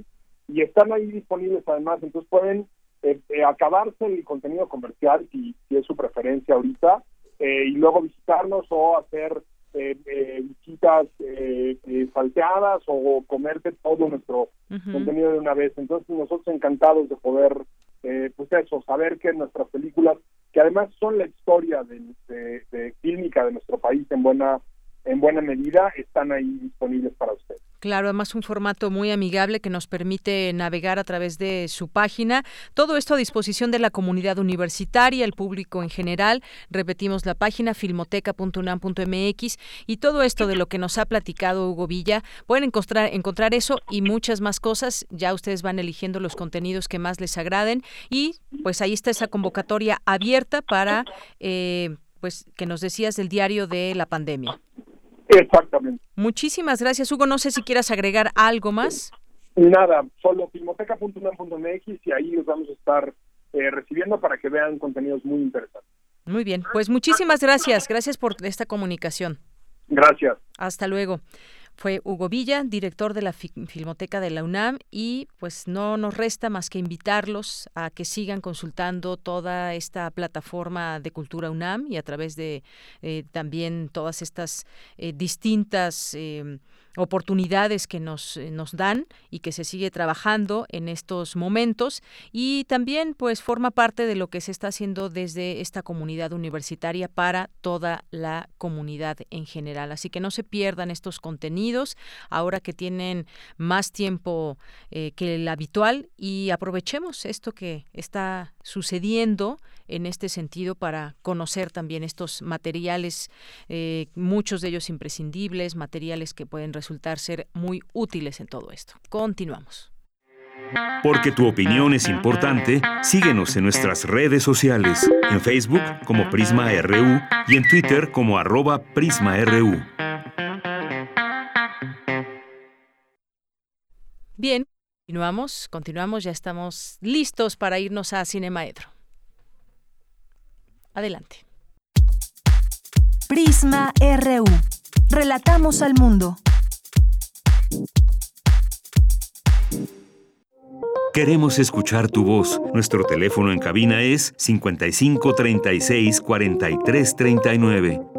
Y están ahí disponibles además. Entonces pueden eh, eh, acabarse el contenido comercial si, si es su preferencia ahorita eh, y luego visitarnos o hacer eh, eh, visitas eh, salteadas o comerte todo nuestro contenido de una vez. Entonces nosotros encantados de poder, pues eso, saber que nuestras películas, que además son la historia de, de, de clínica de nuestro país en buena en buena medida están ahí disponibles para ustedes. Claro, además un formato muy amigable que nos permite navegar a través de su página. Todo esto a disposición de la comunidad universitaria, el público en general. Repetimos la página filmoteca.unam.mx y todo esto de lo que nos ha platicado Hugo Villa. Pueden encontrar, encontrar eso y muchas más cosas. Ya ustedes van eligiendo los contenidos que más les agraden y pues ahí está esa convocatoria abierta para eh, pues que nos decías del diario de la pandemia. Exactamente. Muchísimas gracias, Hugo. No sé si quieras agregar algo más. Nada, solo filmoteca.unam.mx y ahí los vamos a estar eh, recibiendo para que vean contenidos muy interesantes. Muy bien, pues muchísimas gracias. Gracias por esta comunicación. Gracias. Hasta luego. Fue Hugo Villa, director de la Filmoteca de la UNAM, y pues no nos resta más que invitarlos a que sigan consultando toda esta plataforma de Cultura UNAM y a través de eh, también todas estas eh, distintas... Eh, oportunidades que nos, eh, nos dan y que se sigue trabajando en estos momentos y también pues forma parte de lo que se está haciendo desde esta comunidad universitaria para toda la comunidad en general. Así que no se pierdan estos contenidos ahora que tienen más tiempo eh, que el habitual y aprovechemos esto que está sucediendo en este sentido para conocer también estos materiales, eh, muchos de ellos imprescindibles, materiales que pueden resultar ser muy útiles en todo esto. Continuamos. Porque tu opinión es importante, síguenos en nuestras redes sociales, en Facebook como Prisma RU y en Twitter como arroba PrismaRU. Bien, continuamos, continuamos, ya estamos listos para irnos a Cinemaedro. Adelante. Prisma RU. Relatamos al mundo. Queremos escuchar tu voz. Nuestro teléfono en cabina es 55 36 43 39.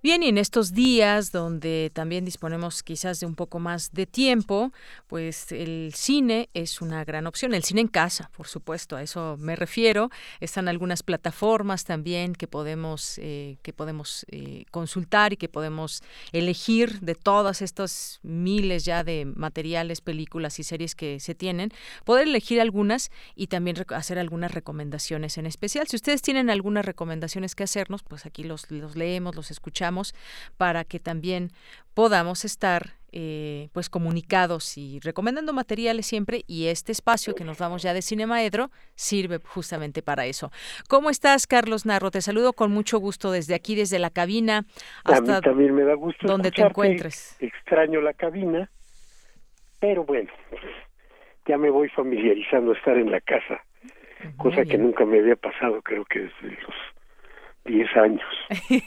Bien, y en estos días donde también disponemos quizás de un poco más de tiempo, pues el cine es una gran opción. El cine en casa, por supuesto, a eso me refiero. Están algunas plataformas también que podemos, eh, que podemos eh, consultar y que podemos elegir de todas estas miles ya de materiales, películas y series que se tienen, poder elegir algunas y también hacer algunas recomendaciones en especial. Si ustedes tienen algunas recomendaciones que hacernos, pues aquí los, los leemos, los escuchamos para que también podamos estar eh, pues comunicados y recomendando materiales siempre y este espacio que nos damos ya de Cinemaedro sirve justamente para eso. ¿Cómo estás, Carlos Narro? Te saludo con mucho gusto desde aquí, desde la cabina hasta también me da gusto donde te encuentres. Extraño la cabina, pero bueno, ya me voy familiarizando a estar en la casa, cosa que nunca me había pasado, creo que desde los 10 años.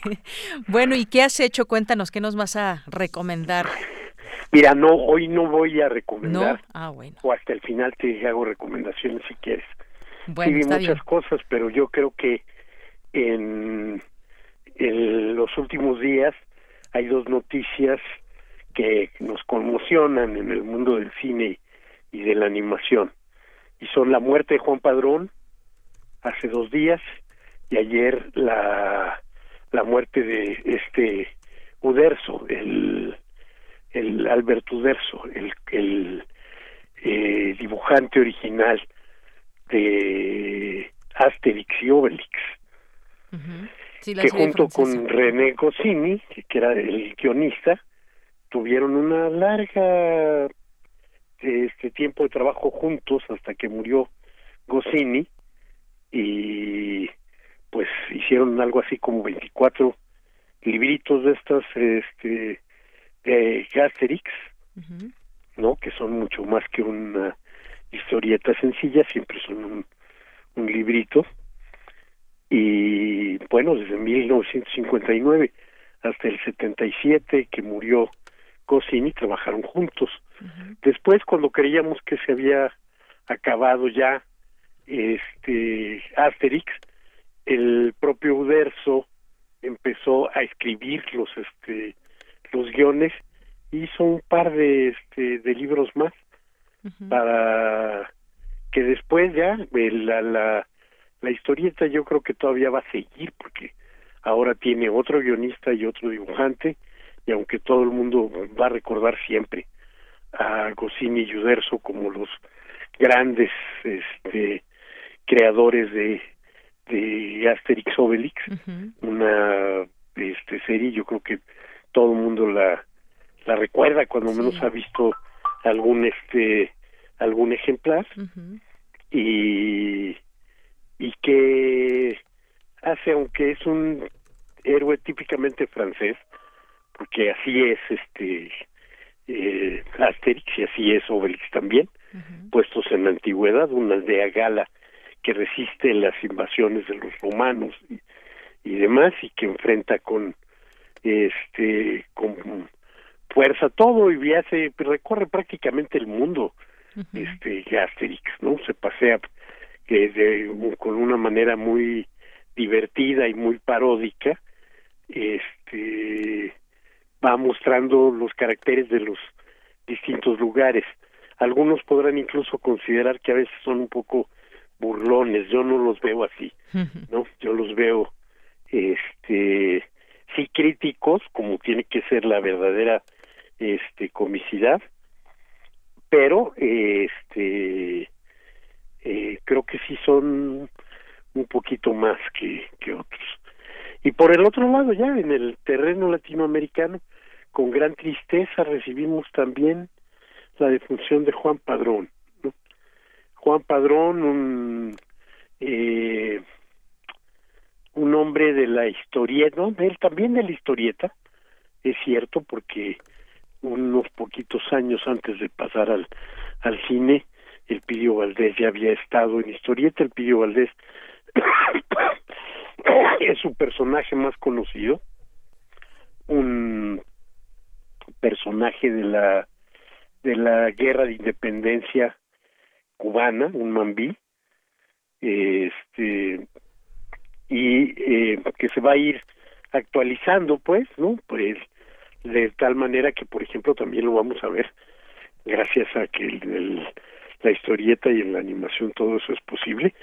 [laughs] bueno, ¿y qué has hecho? Cuéntanos, ¿qué nos vas a recomendar? Mira, no, hoy no voy a recomendar. Ah, bueno. O hasta el final te hago recomendaciones si quieres. Bueno, sí, vi muchas cosas, pero yo creo que en, en los últimos días hay dos noticias que nos conmocionan en el mundo del cine y de la animación. Y son la muerte de Juan Padrón hace dos días y ayer la, la muerte de este Uderzo, el, el Alberto Uderzo, el, el eh, dibujante original de Asterix y Obelix, que junto con René Goscinny, que era el guionista, tuvieron una larga este tiempo de trabajo juntos hasta que murió Goscinny y pues hicieron algo así como 24 libritos de estas este de Gasterix, ¿no? Que son mucho más que una historieta sencilla, siempre son un, un librito. Y bueno, desde 1959 hasta el 77 que murió Goscinny trabajaron juntos. Después cuando creíamos que se había acabado ya este Asterix, el propio Uderzo empezó a escribir los este los guiones hizo un par de este de libros más para que después ya la, la la historieta yo creo que todavía va a seguir porque ahora tiene otro guionista y otro dibujante y aunque todo el mundo va a recordar siempre a Goscinny y Uderzo como los grandes este creadores de de Asterix Obelix, una este serie, yo creo que todo el mundo la la recuerda cuando menos ha visto algún este algún ejemplar. Y y que hace aunque es un héroe típicamente francés porque así es este eh, Asterix y así es Obelix también puestos en la antigüedad una aldea gala que resiste las invasiones de los romanos y, demás y que enfrenta con este con fuerza todo y hace recorre prácticamente el mundo este Asterix no se pasea de, con una manera muy divertida y muy paródica este va mostrando los caracteres de los distintos lugares. Algunos podrán incluso considerar que a veces son un poco burlones, yo no los veo así, ¿no? Yo los veo este sí críticos, como tiene que ser la verdadera este comicidad, pero este eh, creo que sí son un poquito más que, que otros. Y por el otro lado, ya en el terreno latinoamericano, con gran tristeza recibimos también la defunción de Juan Padrón. Juan Padrón, un, eh, un hombre de la historieta, ¿no? él también de la historieta, es cierto, porque unos poquitos años antes de pasar al, al cine, el Pidio Valdés ya había estado en historieta, el Pidio Valdés [coughs] es su personaje más conocido, un personaje de la de la guerra de independencia cubana, un mambí, este y eh, que se va a ir actualizando, pues, ¿no? Pues de tal manera que, por ejemplo, también lo vamos a ver gracias a que el, la historieta y en la animación todo eso es posible,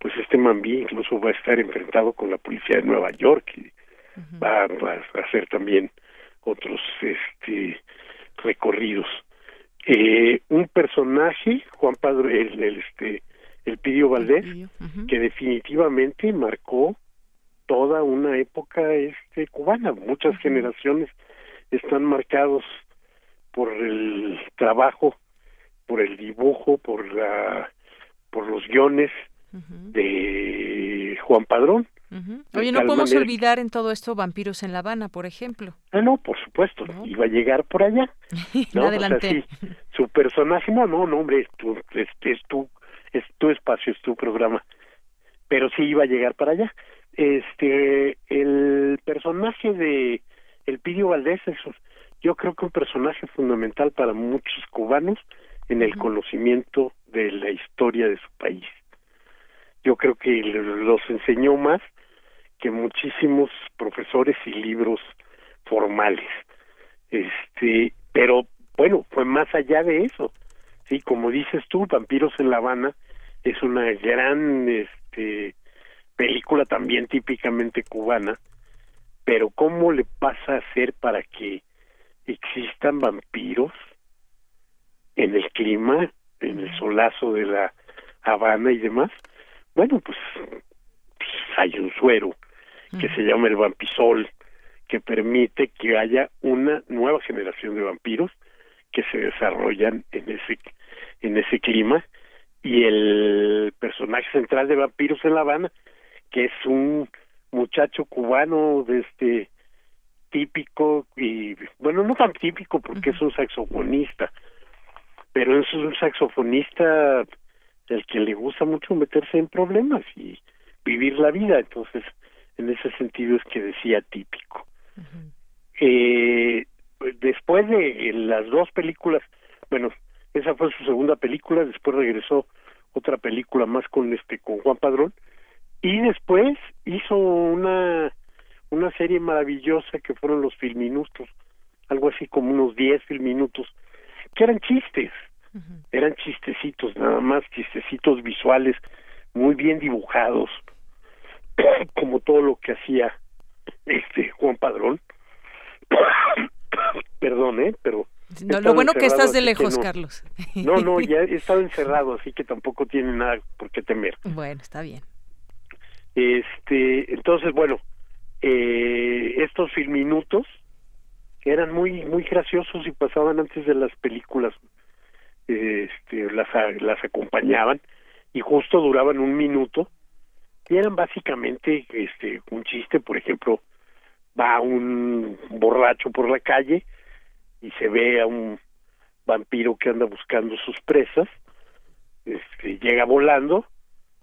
pues este Mambí incluso va a estar enfrentado con la policía de Nueva York y va, a hacer también otros este recorridos. Eh, un personaje, Juan Padre, el, este, el Pidio Valdés, que definitivamente marcó toda una época este cubana. Muchas generaciones están marcados por el trabajo por el dibujo, por la, por los guiones de Juan Padrón. Oye, no podemos olvidar en todo esto Vampiros en La Habana, por ejemplo. Ah, no, por supuesto, iba a llegar por allá. [laughs] ¿no? Adelante. su personaje, no, no, no, hombre, es tu, es, es, tu, es tu espacio, es tu programa. Pero sí iba a llegar para allá. Este, el personaje de El Pidio Valdés es, yo creo que un personaje fundamental para muchos cubanos, en el conocimiento de la historia de su país. Yo creo que los enseñó más que muchísimos profesores y libros formales. Este, pero bueno, fue más allá de eso. Sí, como dices tú, Vampiros en La Habana es una gran este película también típicamente cubana, pero ¿cómo le pasa a hacer para que existan vampiros en el clima, en el solazo de la Habana y demás, bueno, pues, hay un suero que se llama el vampisol, que permite que haya una nueva generación de vampiros que se desarrollan en ese en ese clima. Y el personaje central de Vampiros en La Habana, que es un muchacho cubano de este típico y bueno no tan típico porque es un saxofonista pero es un saxofonista el que le gusta mucho meterse en problemas y vivir la vida, entonces en ese sentido es que decía típico. eh, después de las dos películas, bueno, esa fue su segunda película, después regresó otra película más con este con Juan Padrón y después hizo una una serie maravillosa que fueron los filminutos, algo así como unos 10 filminutos que eran chistes, eran chistecitos, nada más chistecitos visuales, muy bien dibujados, [clears throat] como todo lo que hacía este Juan Padrón. [coughs] Perdón, ¿eh? Pero... lo bueno que estás de lejos, Carlos. no, no, ya [laughs] he estado encerrado, así que tampoco tiene nada por qué temer. Bueno, está bien. Este, entonces, bueno, eh, estos filminutos eran muy muy graciosos y pasaban antes de las películas este las las acompañaban y justo duraban un minuto y eran básicamente este un chiste por ejemplo va un borracho por la calle y se ve a un vampiro que anda buscando sus presas este llega volando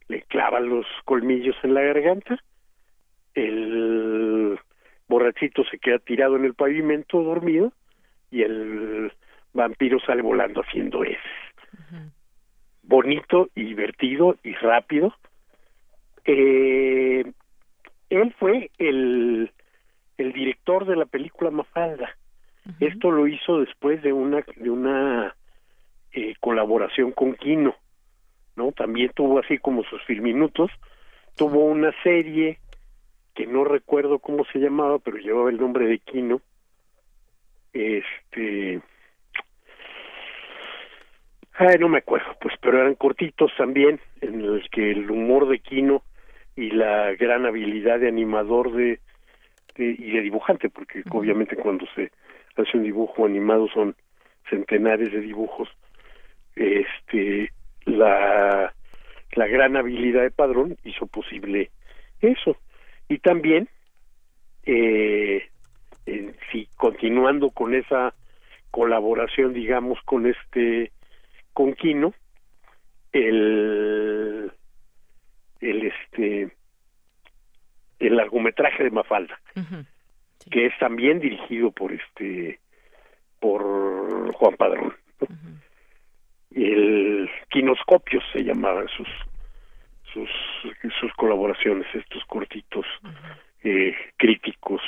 le clava los colmillos en la garganta el borrachito se queda tirado en el pavimento dormido y el vampiro sale volando haciendo eso. Bonito y divertido y rápido. Eh, él fue el, el director de la película Mafalda, Esto lo hizo después de una de una eh, colaboración con Kino, ¿no? También tuvo así como sus filminutos, tuvo una serie que no recuerdo cómo se llamaba, pero llevaba el nombre de Kino. Este Ay, no me acuerdo, pues, pero eran cortitos también, en los que el humor de Kino y la gran habilidad de animador de, y de dibujante, porque obviamente cuando se hace un dibujo animado son centenares de dibujos, este, la, la gran habilidad de Padrón hizo posible eso. Y también, eh, si continuando con esa colaboración, digamos, con este, con Kino, el, el este, el largometraje de Mafalda, que es también dirigido por este, por Juan Padrón el Quinoscopios se llamaban sus sus sus colaboraciones estos cortitos eh, críticos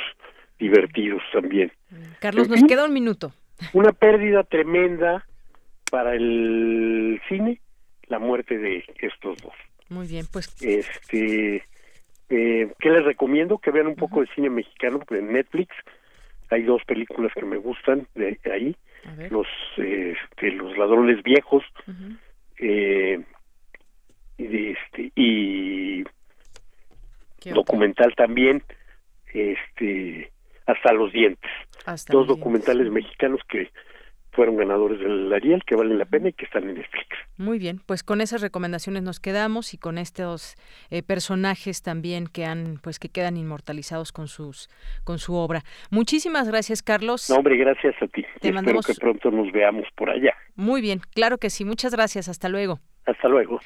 divertidos también. Carlos nos queda un minuto. una pérdida tremenda para el cine la muerte de estos dos. Muy bien pues. Este eh, qué les recomiendo que vean un poco de cine mexicano en Netflix hay dos películas que me gustan de ahí. Los este, los ladrones viejos eh, y este y documental también este hasta los dientes. Dos documentales mexicanos que fueron ganadores del Ariel, que valen la pena y que están en Netflix. Muy bien, pues con esas recomendaciones nos quedamos y con estos eh, personajes también que han, pues que quedan inmortalizados con sus, con su obra. Muchísimas gracias, Carlos. No, hombre, gracias a ti. Te Espero que pronto nos veamos por allá. Muy bien, claro que sí. Muchas gracias. Hasta luego. Hasta luego.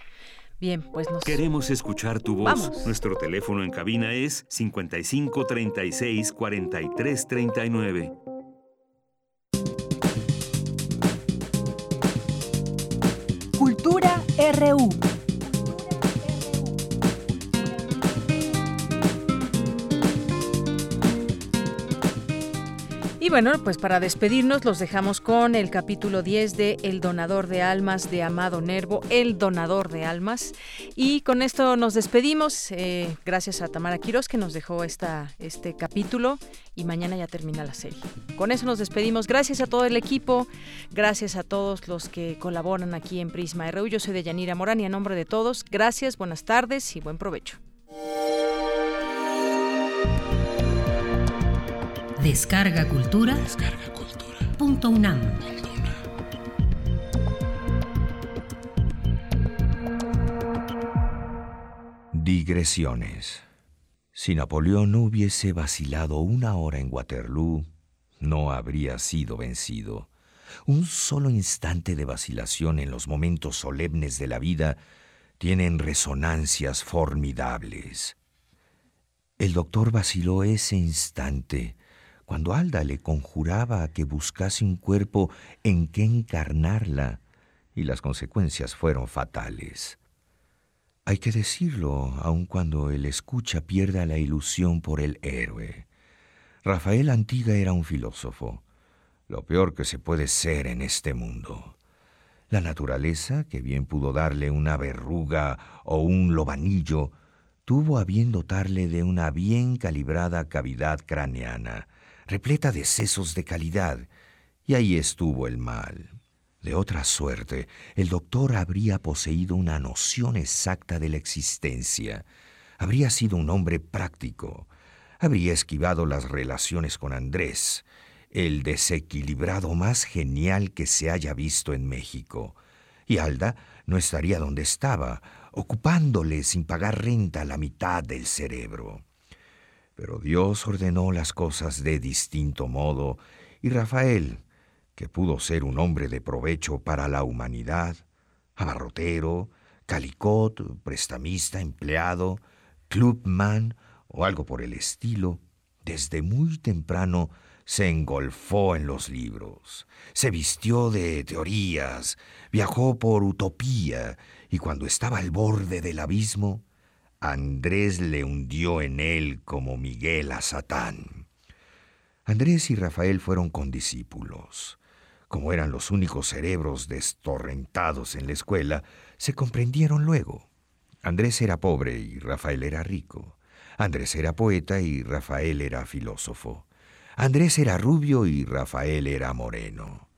Bien, pues nos... Queremos escuchar tu voz. Nuestro teléfono en cabina es 55 36 43 39. RU. Y bueno, pues para despedirnos los dejamos con el capítulo 10 de El donador de almas de Amado Nervo, El donador de almas. Y con esto nos despedimos. Eh, gracias a Tamara Quiroz que nos dejó esta, este capítulo y mañana ya termina la serie. Con eso nos despedimos. Gracias a todo el equipo, gracias a todos los que colaboran aquí en Prisma RU. Yo soy de Yanira Morán y a nombre de todos, gracias, buenas tardes y buen provecho. Descarga Cultura. Descarga Cultura. Punto UNAM. Digresiones. Si Napoleón no hubiese vacilado una hora en Waterloo, no habría sido vencido. Un solo instante de vacilación en los momentos solemnes de la vida tienen resonancias formidables. El doctor vaciló ese instante cuando Alda le conjuraba a que buscase un cuerpo en que encarnarla, y las consecuencias fueron fatales. Hay que decirlo, aun cuando el escucha pierda la ilusión por el héroe. Rafael Antiga era un filósofo, lo peor que se puede ser en este mundo. La naturaleza, que bien pudo darle una verruga o un lobanillo, tuvo a bien dotarle de una bien calibrada cavidad craneana, repleta de sesos de calidad, y ahí estuvo el mal. De otra suerte, el doctor habría poseído una noción exacta de la existencia, habría sido un hombre práctico, habría esquivado las relaciones con Andrés, el desequilibrado más genial que se haya visto en México, y Alda no estaría donde estaba, ocupándole sin pagar renta la mitad del cerebro. Pero Dios ordenó las cosas de distinto modo, y Rafael, que pudo ser un hombre de provecho para la humanidad, abarrotero, calicot, prestamista, empleado, clubman o algo por el estilo, desde muy temprano se engolfó en los libros, se vistió de teorías, viajó por utopía y cuando estaba al borde del abismo, Andrés le hundió en él como Miguel a Satán. Andrés y Rafael fueron condiscípulos. Como eran los únicos cerebros destorrentados en la escuela, se comprendieron luego. Andrés era pobre y Rafael era rico. Andrés era poeta y Rafael era filósofo. Andrés era rubio y Rafael era moreno.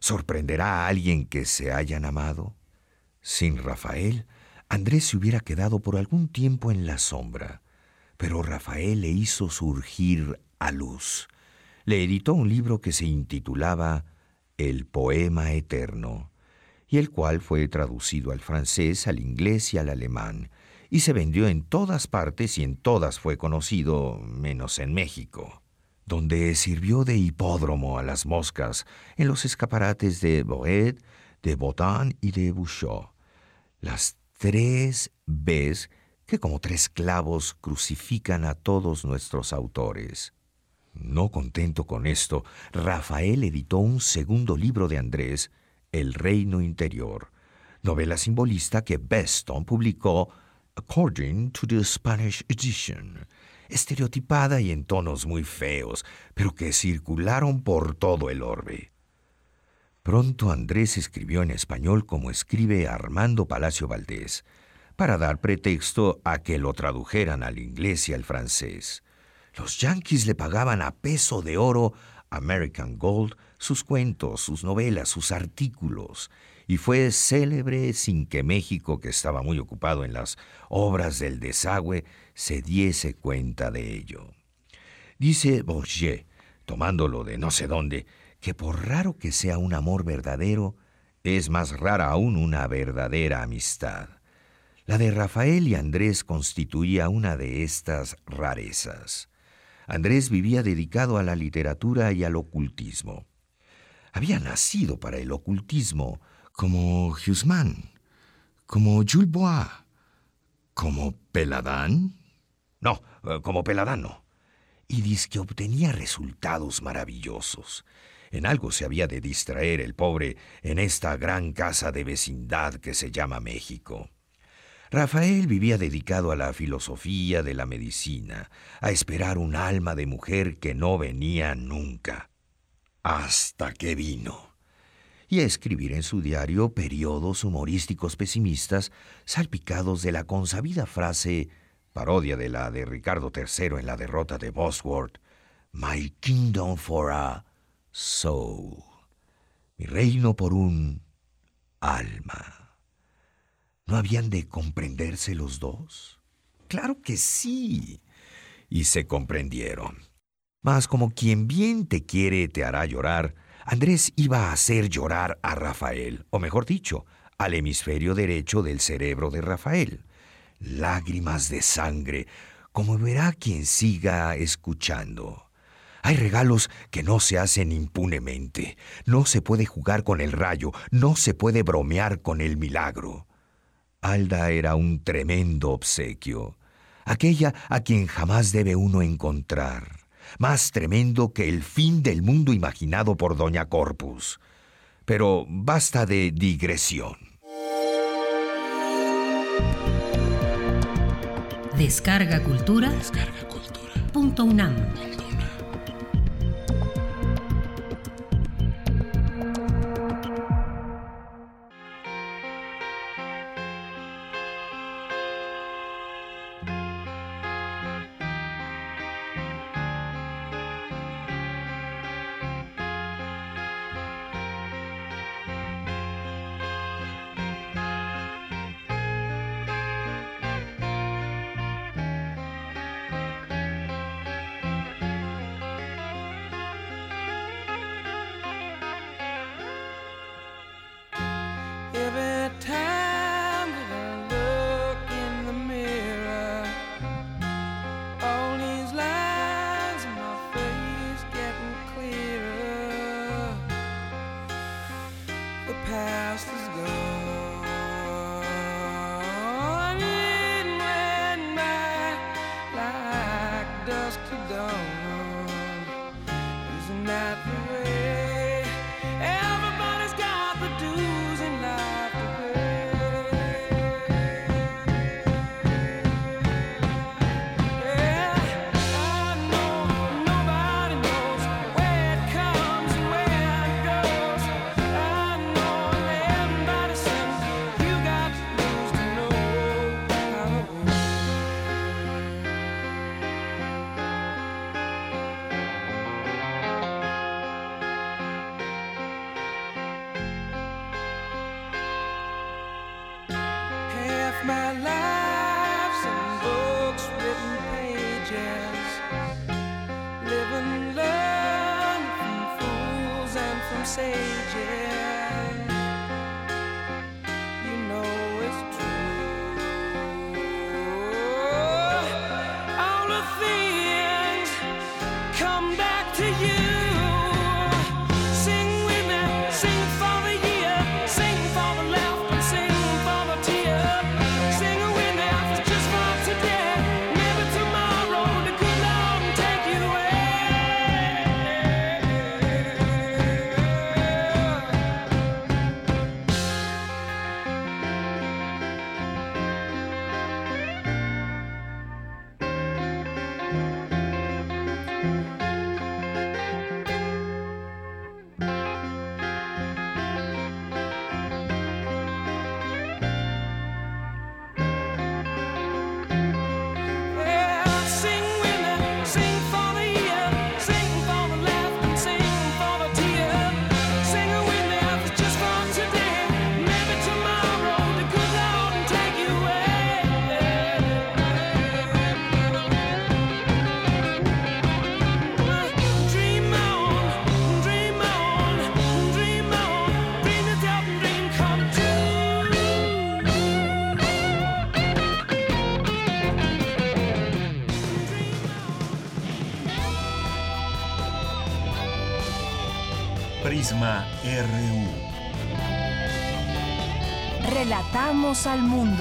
¿Sorprenderá a alguien que se hayan amado? Sin Rafael, Andrés se hubiera quedado por algún tiempo en la sombra, pero Rafael le hizo surgir a luz. Le editó un libro que se intitulaba El Poema Eterno, y el cual fue traducido al francés, al inglés y al alemán, y se vendió en todas partes y en todas fue conocido, menos en México, donde sirvió de hipódromo a las moscas en los escaparates de Boed, de Botan y de Bouchot. Las tres Bs que como tres clavos crucifican a todos nuestros autores. No contento con esto, Rafael editó un segundo libro de Andrés, El Reino Interior, novela simbolista que Beston publicó according to the Spanish edition, estereotipada y en tonos muy feos, pero que circularon por todo el orbe. Pronto Andrés escribió en español como escribe Armando Palacio Valdés, para dar pretexto a que lo tradujeran al inglés y al francés. Los yanquis le pagaban a peso de oro American Gold sus cuentos, sus novelas, sus artículos, y fue célebre sin que México, que estaba muy ocupado en las obras del desagüe, se diese cuenta de ello. Dice Bourget, tomándolo de no sé dónde, que por raro que sea un amor verdadero, es más rara aún una verdadera amistad. La de Rafael y Andrés constituía una de estas rarezas. Andrés vivía dedicado a la literatura y al ocultismo. Había nacido para el ocultismo, como Husman, como Jules Bois, como Peladán. No, eh, como Peladán no. Y dice que obtenía resultados maravillosos. En algo se había de distraer el pobre en esta gran casa de vecindad que se llama México. Rafael vivía dedicado a la filosofía de la medicina, a esperar un alma de mujer que no venía nunca, hasta que vino y a escribir en su diario periodos humorísticos pesimistas salpicados de la consabida frase, parodia de la de Ricardo III en la derrota de Bosworth, My kingdom for a soul. Mi reino por un alma. ¿No habían de comprenderse los dos? Claro que sí. Y se comprendieron. Mas como quien bien te quiere te hará llorar, Andrés iba a hacer llorar a Rafael, o mejor dicho, al hemisferio derecho del cerebro de Rafael. Lágrimas de sangre, como verá quien siga escuchando. Hay regalos que no se hacen impunemente. No se puede jugar con el rayo, no se puede bromear con el milagro. Alda era un tremendo obsequio, aquella a quien jamás debe uno encontrar más tremendo que el fin del mundo imaginado por Doña Corpus. Pero basta de digresión. Descarga Cultura. Descarga Cultura. Punto UNAM. Al mundo.